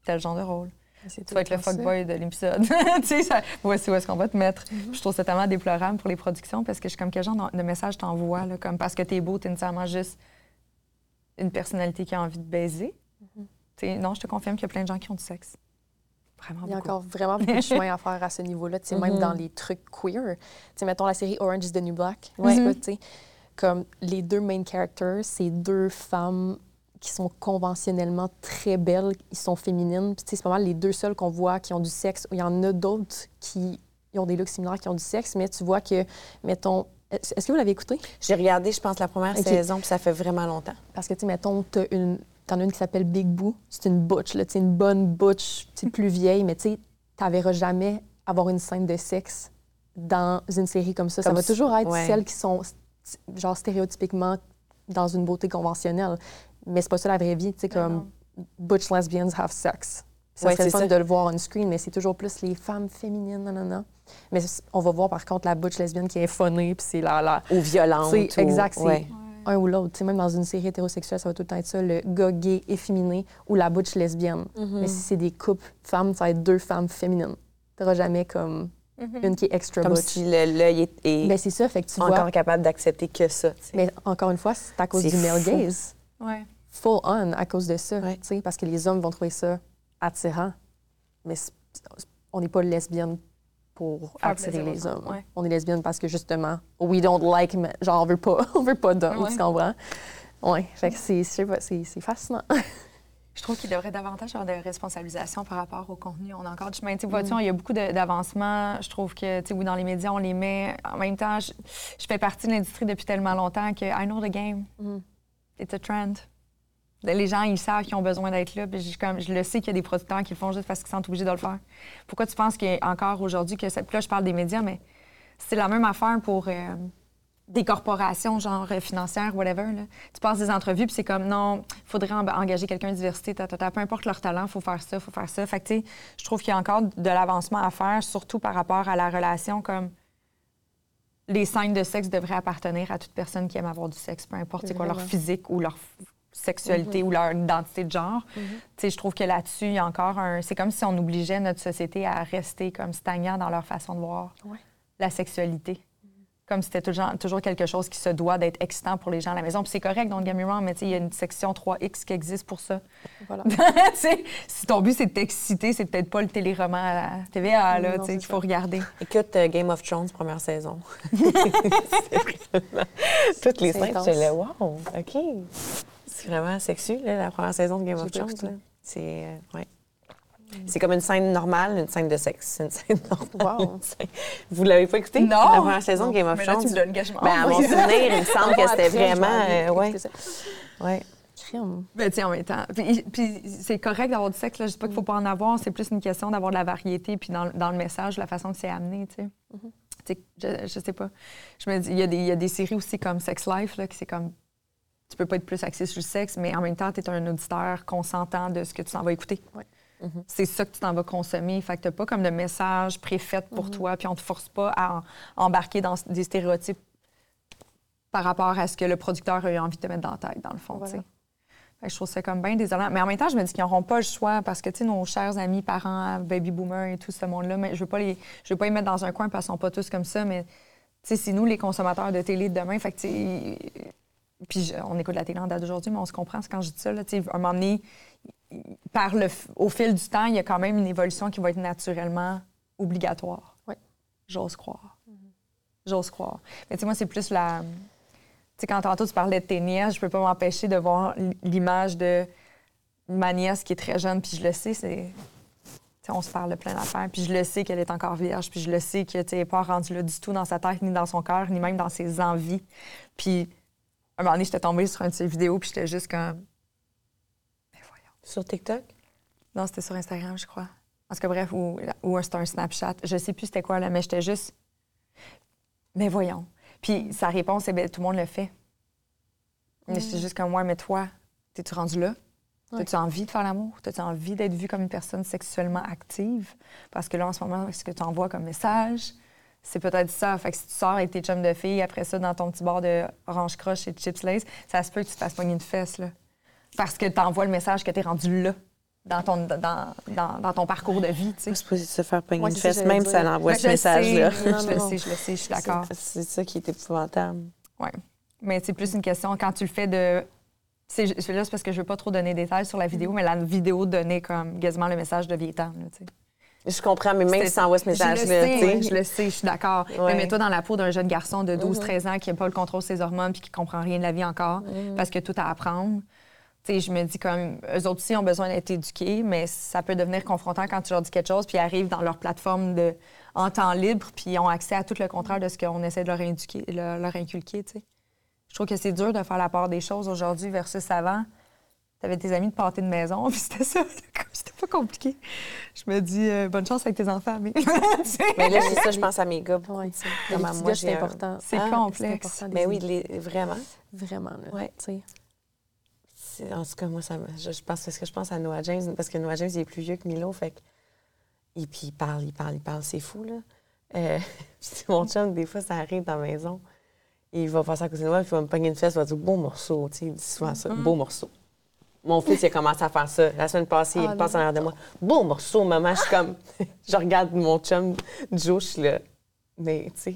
tel genre de rôle. Tu vas être le fuckboy de l'épisode. tu sais, ça... voici où est-ce qu'on va te mettre? Je trouve ça tellement déplorable pour les productions parce que je suis comme quel genre de message t'envoies, comme parce que t'es beau, t'es nécessairement juste une personnalité qui a envie de baiser. Mm-hmm. Non, je te confirme qu'il y a plein de gens qui ont du sexe. Vraiment Il y a encore vraiment beaucoup de chemin à faire à ce niveau-là, mm même dans les trucs queer. sais, mettons la série Orange is the New Black. Mm-hmm. comme les deux main characters, c'est deux femmes qui sont conventionnellement très belles, ils sont féminines. C'est pas mal les deux seuls qu'on voit qui ont du sexe. Il y en a d'autres qui ont des looks similaires qui ont du sexe, mais tu vois que, mettons, est-ce que vous l'avez écouté? J'ai regardé, je pense, la première saison, puis ça fait vraiment longtemps. Parce que, tu sais, mettons, t'as une... T'en as une qui s'appelle Big Boo. C'est une butch, là, une bonne butch, plus vieille, mais tu sais, t'enverras jamais avoir une scène de sexe dans une série comme ça. ça va toujours être celles qui sont, genre, stéréotypiquement dans une beauté conventionnelle. Mais c'est pas ça la vraie vie, tu sais, comme butch lesbians have sex. Ça ouais, serait fun de le voir on screen, mais c'est toujours plus les femmes féminines, non, non, non. Mais on va voir par contre la butch lesbienne qui est phonée, puis c'est la, la... Ou violente. Ou... Exact, c'est un ou l'autre. Même dans une série hétérosexuelle, ça va tout le temps être ça, le gars gay efféminé ou la butch lesbienne. Mm-hmm. Mais si c'est des couples femmes, ça va être deux femmes féminines. Tu jamais comme Mm-hmm. Une qui est extra Comme si l'œil est, ben, c'est ça, fait que tu encore vois... capable d'accepter que ça. Mais encore une fois, c'est à cause du male gaze. Ouais. Full on à cause de ça, sais, parce que les hommes vont trouver ça attirant. Mais on n'est pas lesbienne pour attirer les hommes. On est lesbienne parce que justement, we don't like, genre on veut pas, on veut pas d'hommes, tu comprends? Oui, fait que c'est, c'est fascinant. Je trouve qu'il devrait davantage avoir de responsabilisation par rapport au contenu. On a encore du chemin. Tu vois, il y a beaucoup d'avancements. Je trouve que, tu sais, oui, dans les médias, on les met. En même temps, je, fais partie de l'industrie depuis tellement longtemps que I know the game. Mm. It's a trend. Les gens, ils savent qu'ils ont besoin d'être là. Puis je, comme, je le sais qu'il y a des producteurs qui le font juste parce qu'ils sont obligés de le faire. Pourquoi tu penses qu'encore aujourd'hui, que là, je parle des médias, mais c'est la même affaire pour. Euh, des corporations, genre euh, financières, whatever. Tu passes des entrevues, puis c'est comme, non, il faudrait engager quelqu'un de diversité, peu importe leur talent, il faut faire ça, il faut faire ça. Fait que, je trouve qu'il y a encore de l'avancement à faire, surtout par rapport à la relation, comme les signes de sexe devraient appartenir à toute personne qui aime avoir du sexe, peu importe c'est quoi leur physique ou leur sexualité mm-hmm. ou leur identité de genre. Mm-hmm. Je trouve que là-dessus, il y a encore un... C'est comme si on obligeait notre société à rester comme stagnant dans leur façon de voir la sexualité comme c'était toujours, toujours quelque chose qui se doit d'être excitant pour les gens à la maison. Puis c'est correct, don't get me wrong, mais il y a une section 3X qui existe pour ça. Voilà. si ton but, c'est de t'exciter, c'est peut-être pas le téléroman à la TVA là, qu'il faut regarder. Écoute euh, Game of Thrones, première saison. Toutes les scènes, j'étais là, wow, OK. C'est vraiment sexu, là, la première saison de Game of Thrones. C'est, euh, ouais. C'est comme une scène normale, une scène de sexe. une scène normale. Wow. Vous l'avez pas écouté? Non! La première saison de Game of Thrones. tu me Ben, à mon souvenir, il me semble que c'était vraiment... Euh, ouais. ouais. Ben, tiens, en même temps. Puis, puis c'est correct d'avoir du sexe, là. Je dis pas qu'il faut pas en avoir. C'est plus une question d'avoir de la variété, puis dans, dans, le message, la façon que c'est amené, tu sais. Mm-hmm. je, je, sais pas. Je me dis, il y, a des, il y a des séries aussi comme Sex Life, là, qui c'est comme tu peux pas être plus axé sur le sexe, mais en même temps, tu es un auditeur consentant de ce que tu t'en vas écouter. Ouais. Mhm. C'est ça que tu t'en vas consommer. Fait que t'as pas comme de message préfet pour mhm. toi, puis on te force pas à embarquer dans des stéréotypes par rapport à ce que le producteur a eu envie de te mettre dans la tête, dans le fond, je trouve ça comme bien désolant. Mais en même temps, je me dis qu'ils n'auront pas le choix parce que, tu sais, nos chers amis, parents, baby boomers et tout ce monde-là, mais je veux pas les, je veux pas les mettre dans un coin parce qu'ils sont pas tous comme ça, mais, tu sais, c'est nous les consommateurs de télé de demain. Fait que, puis on écoute la télé en date d'aujourd'hui, mais on se comprend quand je dis ça, là, sais, un moment donné, par le, au fil du temps, il y a quand même une évolution qui va être naturellement obligatoire. Oui. J'ose croire. J'ose croire. Mais tu sais, moi, c'est plus la. Tu sais, quand tantôt tu parlais de tes nièces, je peux pas m'empêcher de voir l'image de ma nièce qui est très jeune, puis je le sais, c'est. on se parle de plein d'affaires, puis je le sais qu'elle est encore vierge, puis je le sais qu'elle n'est pas rendue là du tout dans sa tête, ni dans son cœur, ni même dans ses envies. Puis, à un moment donné, j'étais tombée sur une de ses vidéos, puis j'étais juste comme sur TikTok? Non, c'était sur Instagram, je crois. Parce que bref, ou, ou c'était un Snapchat. Je sais plus c'était quoi, là, mais j'étais juste. Mais voyons. Puis sa réponse, c'est ben, tout le monde le fait. Mais j'étais mm. juste comme, moi, mais toi, t'es-tu rendu là? T'as-tu envie de faire l'amour? T'as-tu envie d'être vue comme une personne sexuellement active? Parce que là, en ce moment, ce que tu envoies comme message, c'est peut-être ça. Fait que si tu sors avec tes chums de filles, après ça, dans ton petit bar de orange croche et de chips lace, ça se peut que tu te fasses pogner une fesse, là parce que tu envoies le message que tu es rendu là dans ton, dans, dans, ton parcours de vie. Tu sais. C'est supposé se faire pogner une fesse, même si elle envoie ce message-là. Je le sais, je le sais, je suis d'accord. C'est ça qui est épouvantable. Oui. Mais c'est plus une question quand tu le fais de. C'est là, c'est parce que je veux pas trop donner des détails sur la vidéo, mais la vidéo donnait comme quasiment le message de Vietnam. Tu sais. Je comprends, mais même envoies ce message-là. Je le sais, je suis d'accord. Mais mets-toi dans la peau d'un jeune garçon de 12-13 ans qui n'a pas le contrôle de ses hormones puis qui comprend rien de la vie encore parce que tout à apprendre je me dis comme, eux autres aussi ont besoin d'être éduqués, mais ça peut devenir confrontant quand tu leur dis quelque chose, puis ils arrivent dans leur plateforme de, en temps libre, puis ils ont accès à tout le contraire de ce qu'on essaie de leur, éduquer, leur, inculquer. Je trouve que c'est dur de faire la part des choses aujourd'hui versus avant. Tu avais tes amis de pâté de maison, puis c'était ça. C'était pas compliqué. Je me dis, euh, bonne chance avec tes enfants. Mais, mais là, c'est ça, je pense à mes gars. Ouais, moi, c'est important. C'est ah, complexe. Mais oui, vraiment? Vraiment, là. Ouais. En tout cas, moi, ça, je, je pense, parce que je pense à Noah James, parce que Noah James, il est plus vieux que Milo, fait Et puis, il parle, il parle, il parle, c'est fou, là. Euh, mon chum, des fois, ça arrive dans la maison, et il va passer à côté de moi, puis il va me pogner une fesse, il va dire beau morceau, tu sais, il dit souvent ça, mm-hmm. beau morceau. Mon fils, il a commencé à faire ça. La semaine passée, il Ah, passe en arrière de moi. Beau morceau, maman. Je suis comme. je regarde mon chum Joe, je suis là. Mais, tu sais.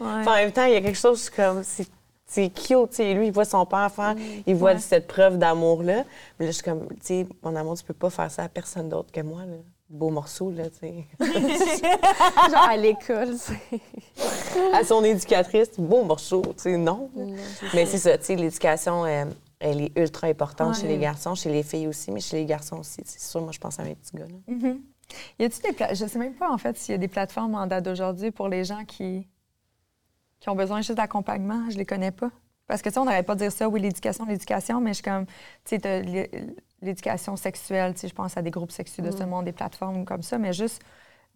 Ouais. Enfin, en même temps, il y a quelque chose comme. C'est, cute, tu sais. Lui, il voit son père faire. Il voit Ouais. cette preuve d'amour-là. Mais là, je suis comme. Tu sais, mon amour, tu peux pas faire ça à personne d'autre que moi, là. Beau morceau, là, tu sais. Genre à l'école, à son éducatrice, beau morceau, tu sais, non. Mais c'est ça, tu sais, l'éducation, euh, elle est ultra importante chez les garçons, chez les filles aussi, mais chez les garçons aussi. C'est sûr, moi, je pense à mes petits gars. là. Y a-t-il des pla- Je sais même pas, en fait, s'il y a des plateformes en date d'aujourd'hui pour les gens qui, qui ont besoin juste d'accompagnement. Je les connais pas. Parce que, tu sais, on n'arrête pas de dire ça, oui, l'éducation, l'éducation, mais je suis comme, tu sais, l'éducation sexuelle, tu sais, je pense à des groupes sexuels de ce monde, des plateformes comme ça, mais juste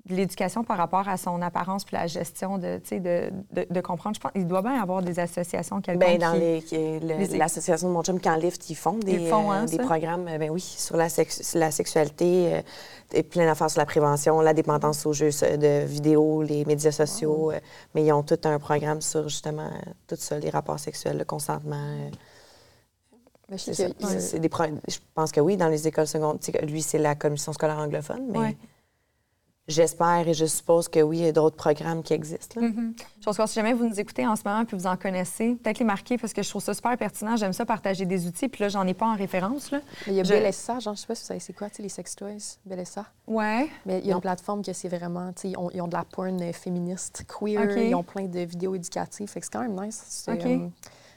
de l'éducation par rapport à son apparence puis la gestion de, tu sais, de, de, de comprendre. Je pense qu'il doit bien y avoir des associations quelconques Ben, dans le- l'association de mon chum, quand Lift, ils font des, Ils font, hein, euh, des programmes, euh, ben oui, sur la, sex- la sexualité, euh, et plein d'affaires sur la prévention, la dépendance aux jeux de vidéos, les médias sociaux. euh, mais ils ont tout un programme sur, justement, tout ça, les rapports sexuels, le consentement. euh, Mais je sais ça. Des Je pense que oui, dans les écoles secondaires. Lui, c'est la commission scolaire anglophone, mais Ouais. J'espère et je suppose que oui, il y a d'autres programmes qui existent. là. Mhm. Je pense que si jamais vous nous écoutez en ce moment puis vous en connaissez, peut-être les marquer parce que je trouve ça super pertinent. J'aime ça partager des outils. Puis là, j'en ai pas en référence. Là. Mais il y a Je- Bellessa, genre, je sais pas si vous savez c'est quoi, tu sais, les sex toys, Bellessa. Ouais. Mais il y a Non. une plateforme que c'est vraiment, tu sais, ils ont, ils ont de la porn euh, féministe, queer, ils ont plein de vidéos éducatives, fait que c'est quand même nice. OK. euh,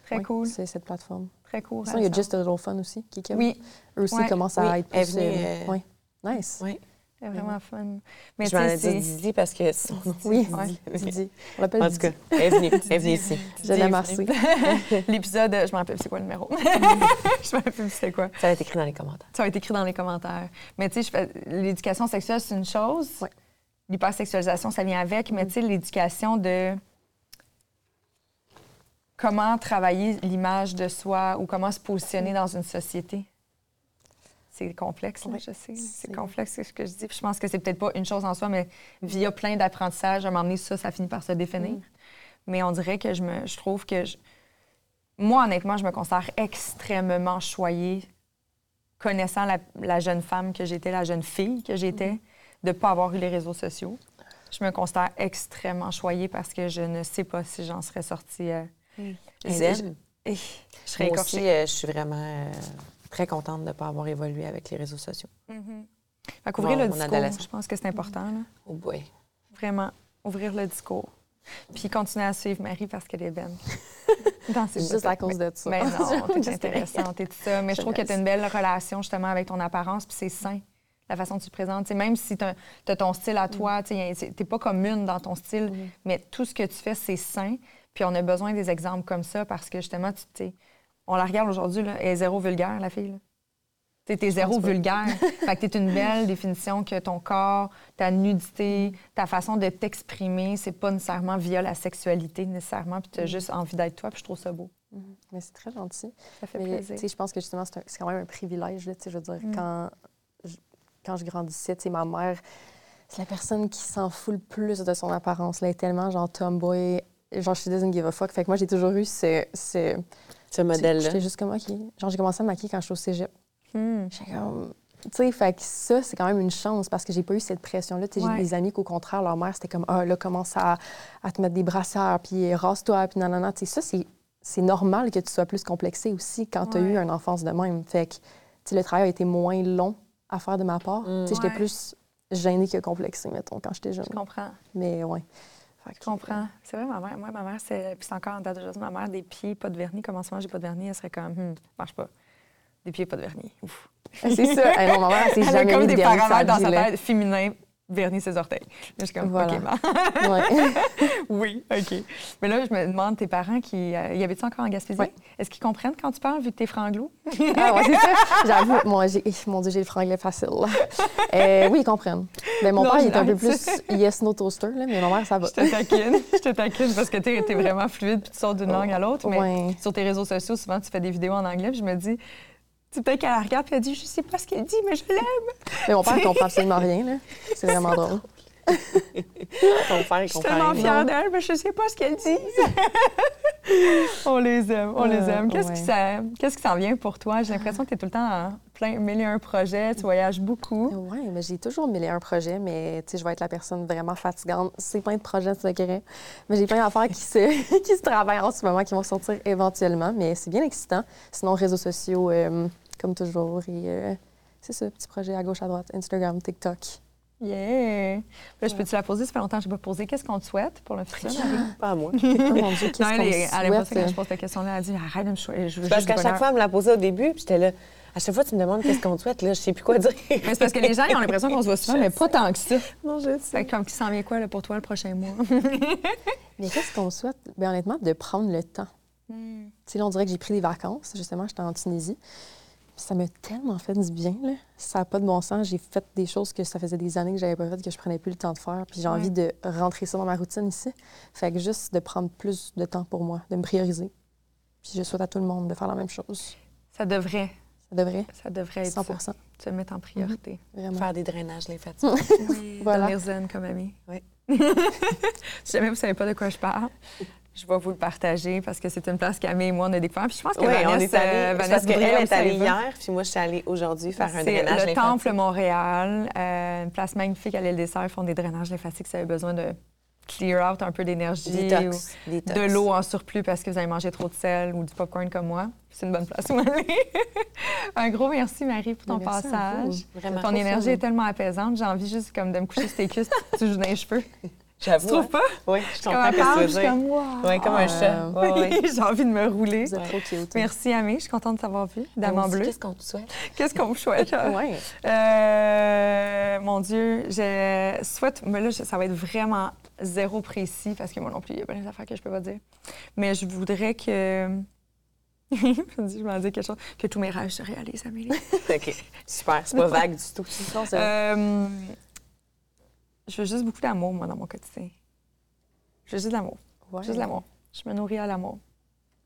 Très ouais, cool. C'est cette plateforme. Très cool. Il y a Just a Little Fun aussi, qui est Oui, Eux aussi Ouais. commencent Oui, à être plus... venue, euh, euh, ouais. Nice. Oui. C'est vraiment fun. Mais Je m'en dit. Didi parce que son nom, Oui, Didi. Didi. On l'appelle En tout cas, elle est venue. Elle est venue ici. Je l'aime assez. L'épisode, je me rappelle c'est quoi le numéro. je me rappelle c'est quoi. Ça va être écrit dans les commentaires. Ça va être écrit dans les commentaires. Mais tu sais, l'éducation sexuelle, c'est une chose. Ouais. L'hypersexualisation, ça vient avec. Mais tu sais, l'éducation de comment travailler l'image de soi ou comment se positionner dans une société. C'est complexe, là, Ouais. je sais. C'est C'est- complexe ce que je dis. Puis je pense que c'est peut-être pas une chose en soi, mais via plein d'apprentissages, à un moment donné, ça, ça finit par se définir. Mais on dirait que je me, je trouve que je- moi, honnêtement, je me considère extrêmement choyée, connaissant la, la jeune femme que j'étais, la jeune fille que j'étais, de ne pas avoir eu les réseaux sociaux. Je me considère extrêmement choyée parce que je ne sais pas si j'en serais sortie. euh, Zen. je- je serais Moi aussi, euh, je suis vraiment euh, très contente de ne pas avoir évolué avec les réseaux sociaux. Fait qu'ouvrir Mon- le discours, je pense que c'est important. là. Oh boy. Vraiment, ouvrir le discours. Puis continuer à suivre Marie parce qu'elle est belle. Dans ses Juste à cause de ça. Mais non, t'es intéressante et tout ça. Mais je trouve que tu as une belle relation justement avec ton apparence, puis c'est sain, la façon dont tu te présentes. T'sais, même si tu as ton style à toi, tu n'es pas commune dans ton style, mais tout ce que tu fais, c'est sain. Puis on a besoin des exemples comme ça parce que justement, tu sais, on la regarde aujourd'hui, elle est zéro vulgaire, la fille. Tu es zéro vulgaire. fait que tu une belle définition que ton corps, ta nudité, ta façon de t'exprimer, c'est pas nécessairement via la sexualité nécessairement, puis tu as juste envie d'être toi, puis je trouve ça beau. Mais c'est très gentil. Ça fait Mais plaisir. je pense que justement, c'est quand même un privilège. Là, je veux dire, Mm. quand, je, quand je grandissais, ma mère, c'est la personne qui s'en fout le plus de son apparence. Là, elle est tellement genre tomboy, genre she doesn't give a fuck. Fait que moi, j'ai toujours eu ce. ce Ce modèle-là. J'étais juste comme, OK. Genre, j'ai commencé à me maquiller quand je suis au cégep. Hmm. J'étais comme. Tu sais, fait que ça, c'est quand même une chance parce que j'ai pas eu cette pression-là. Tu sais, Ouais. J'ai des amis qu'au contraire, leur mère, c'était comme, ah, là, commence à, à te mettre des brassières, puis rase-toi, puis nanana. Tu sais, ça, c'est, c'est normal que tu sois plus complexé aussi quand tu as Ouais. eu une enfance de même. Fait que, tu sais, le travail a été moins long à faire de ma part. Mm. Tu sais, j'étais Ouais. plus gênée que complexée, mettons, quand j'étais jeune. Je comprends. Mais ouais. Fait Je comprends. C'est vrai, ma mère, moi, ma mère, c'est. Puis c'est encore en date d'aujourd'hui, ma mère, des pieds, pas de vernis. Comment ça, j'ai pas de vernis? Elle serait comme, hum, marche pas. Des pieds, pas de vernis. Ouf. C'est ça. Ma mère, c'est Elle a jamais comme mis de des vernis paramètres dans sa tête féminin, vernis ses orteils. Là, je suis comme, Voilà. OK, bon. Ouais. oui, OK. Mais là, je me demande, tes parents, qui, euh, y avait-tu encore en Gaspésie? Ouais. Est-ce qu'ils comprennent quand tu parles, vu que t'es franglo? Ah ouais, c'est ça. J'avoue, moi, j'ai, mon Dieu, j'ai le franglais facile. Euh, oui, ils comprennent. Ben, mon Non, père, il est un peu plus yes, no toaster, là, mais ma mère, ça va. Je te taquine. je te taquine parce que tu es vraiment fluide puis tu sors d'une langue à l'autre. Mais Ouais. sur tes réseaux sociaux, souvent, tu fais des vidéos en anglais puis je me dis, tu peut-être qu'elle la regarde puis elle dit, je sais pas ce qu'elle dit, mais je l'aime. Mais mon père, il comprend absolument rien, là. C'est vraiment drôle. Ton père, Je suis tellement fière d'elle, mais je sais pas ce qu'elle dit. on les aime, on les aime. Qu'est-ce qui qu'est-ce qui s'en vient pour toi? J'ai l'impression que tu es tout le temps en plein mille et un projets, tu voyages beaucoup. Oui, mais j'ai toujours mille et un projets, mais tu sais, je vais être la personne vraiment fatigante. C'est plein de projets secrets, mais j'ai plein d'affaires qui se, qui se travaillent en ce moment, qui vont sortir éventuellement, mais c'est bien excitant. Sinon, réseaux sociaux, euh, comme toujours, et euh, c'est ça, petit projet à gauche, à droite, Instagram, TikTok. Yeah! Là, je peux-tu la poser? Ça fait longtemps que je n'ai pas posé. Qu'est-ce qu'on te souhaite pour le futur? Pas à moi. oh mon Dieu, qu'est-ce qu'on elle, aime pas quand je pose cette question-là. Elle dit arrête de me choisir. Parce qu'à chaque fois, elle me l'a posée au début, puis j'étais là. À chaque fois, tu me demandes qu'est-ce qu'on te souhaite, là, je sais plus quoi dire. Mais c'est parce que les gens, ils ont l'impression qu'on se voit souvent, mais pas tant que ça. Non, je sais. comme qui s'en vient quoi là, pour toi le prochain mois? mais qu'est-ce qu'on souhaite? Bien, honnêtement, de prendre le temps. Tu sais, là, on dirait que j'ai pris des vacances. Justement, j'étais en Tunisie ça m'a tellement fait du bien. Là. Ça n'a pas de bon sens. J'ai fait des choses que ça faisait des années que j'avais pas faites, que je prenais plus le temps de faire. Puis j'ai envie de rentrer ça dans ma routine ici. Fait que juste de prendre plus de temps pour moi, de me prioriser. Puis je souhaite à tout le monde de faire la même chose. Ça devrait. Ça devrait. Ça devrait être 100 ça. Se mettre en priorité. Mhm. Faire des drainages lymphaticiques. oui, voilà. zen comme ami. Oui. si jamais vous savez pas de quoi je parle, je vais vous le partager parce que c'est une place qu'Amé et moi, on a découvert. Puis je pense que oui, Vanessa, on est allé, euh, parce qu'elle est allée hier, puis moi, je suis allée aujourd'hui faire un drainage lymphatique. le Temple Montréal, euh, une place magnifique à l'île des Sœurs. Ils font des drainages lymphatiques si vous avez besoin de clear out un peu d'énergie ou de l'eau en surplus parce que vous avez mangé trop de sel ou du popcorn comme moi. C'est une bonne place où aller. un gros merci, Marie, pour ton passage. Vraiment ton énergie est tellement apaisante. J'ai envie juste comme de me coucher sur tes cuisses, tu joues dans les cheveux. J'avoue. Tu trouves pas? Oui, je comprends ce que tu veux Comme, wow. Oui, comme un chat. Oui, j'ai envie de me rouler. Vous êtes trop cute. Merci, Amé. Je suis contente de t'avoir vu. D'amant bleu. Qu'est-ce qu'on te souhaite? Qu'est-ce qu'on me souhaite? oui. Euh, mon Dieu, je souhaite... Mais là, ça va être vraiment zéro précis parce que moi non plus, il y a plein d'affaires que je peux pas dire. Mais je voudrais que... je m'en dire quelque chose. Que tous mes rêves se réalisent, Amélie. OK. Super. C'est pas vague du tout. Je veux juste beaucoup d'amour, moi, dans mon quotidien. Je veux juste de l'amour. Juste de l'amour. Je me nourris à l'amour.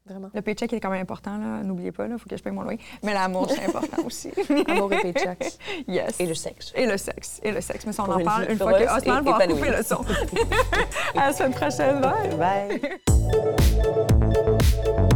Vraiment. Le paycheck est quand même important, là. N'oubliez pas, il faut que je paye mon loyer. Mais l'amour, c'est important aussi. Amour et paycheck. Yes. Et le sexe. Et le sexe. Et le sexe. Mais ça, on en parle une fois que Osman va couper le son. à la semaine prochaine. Bye. Bye.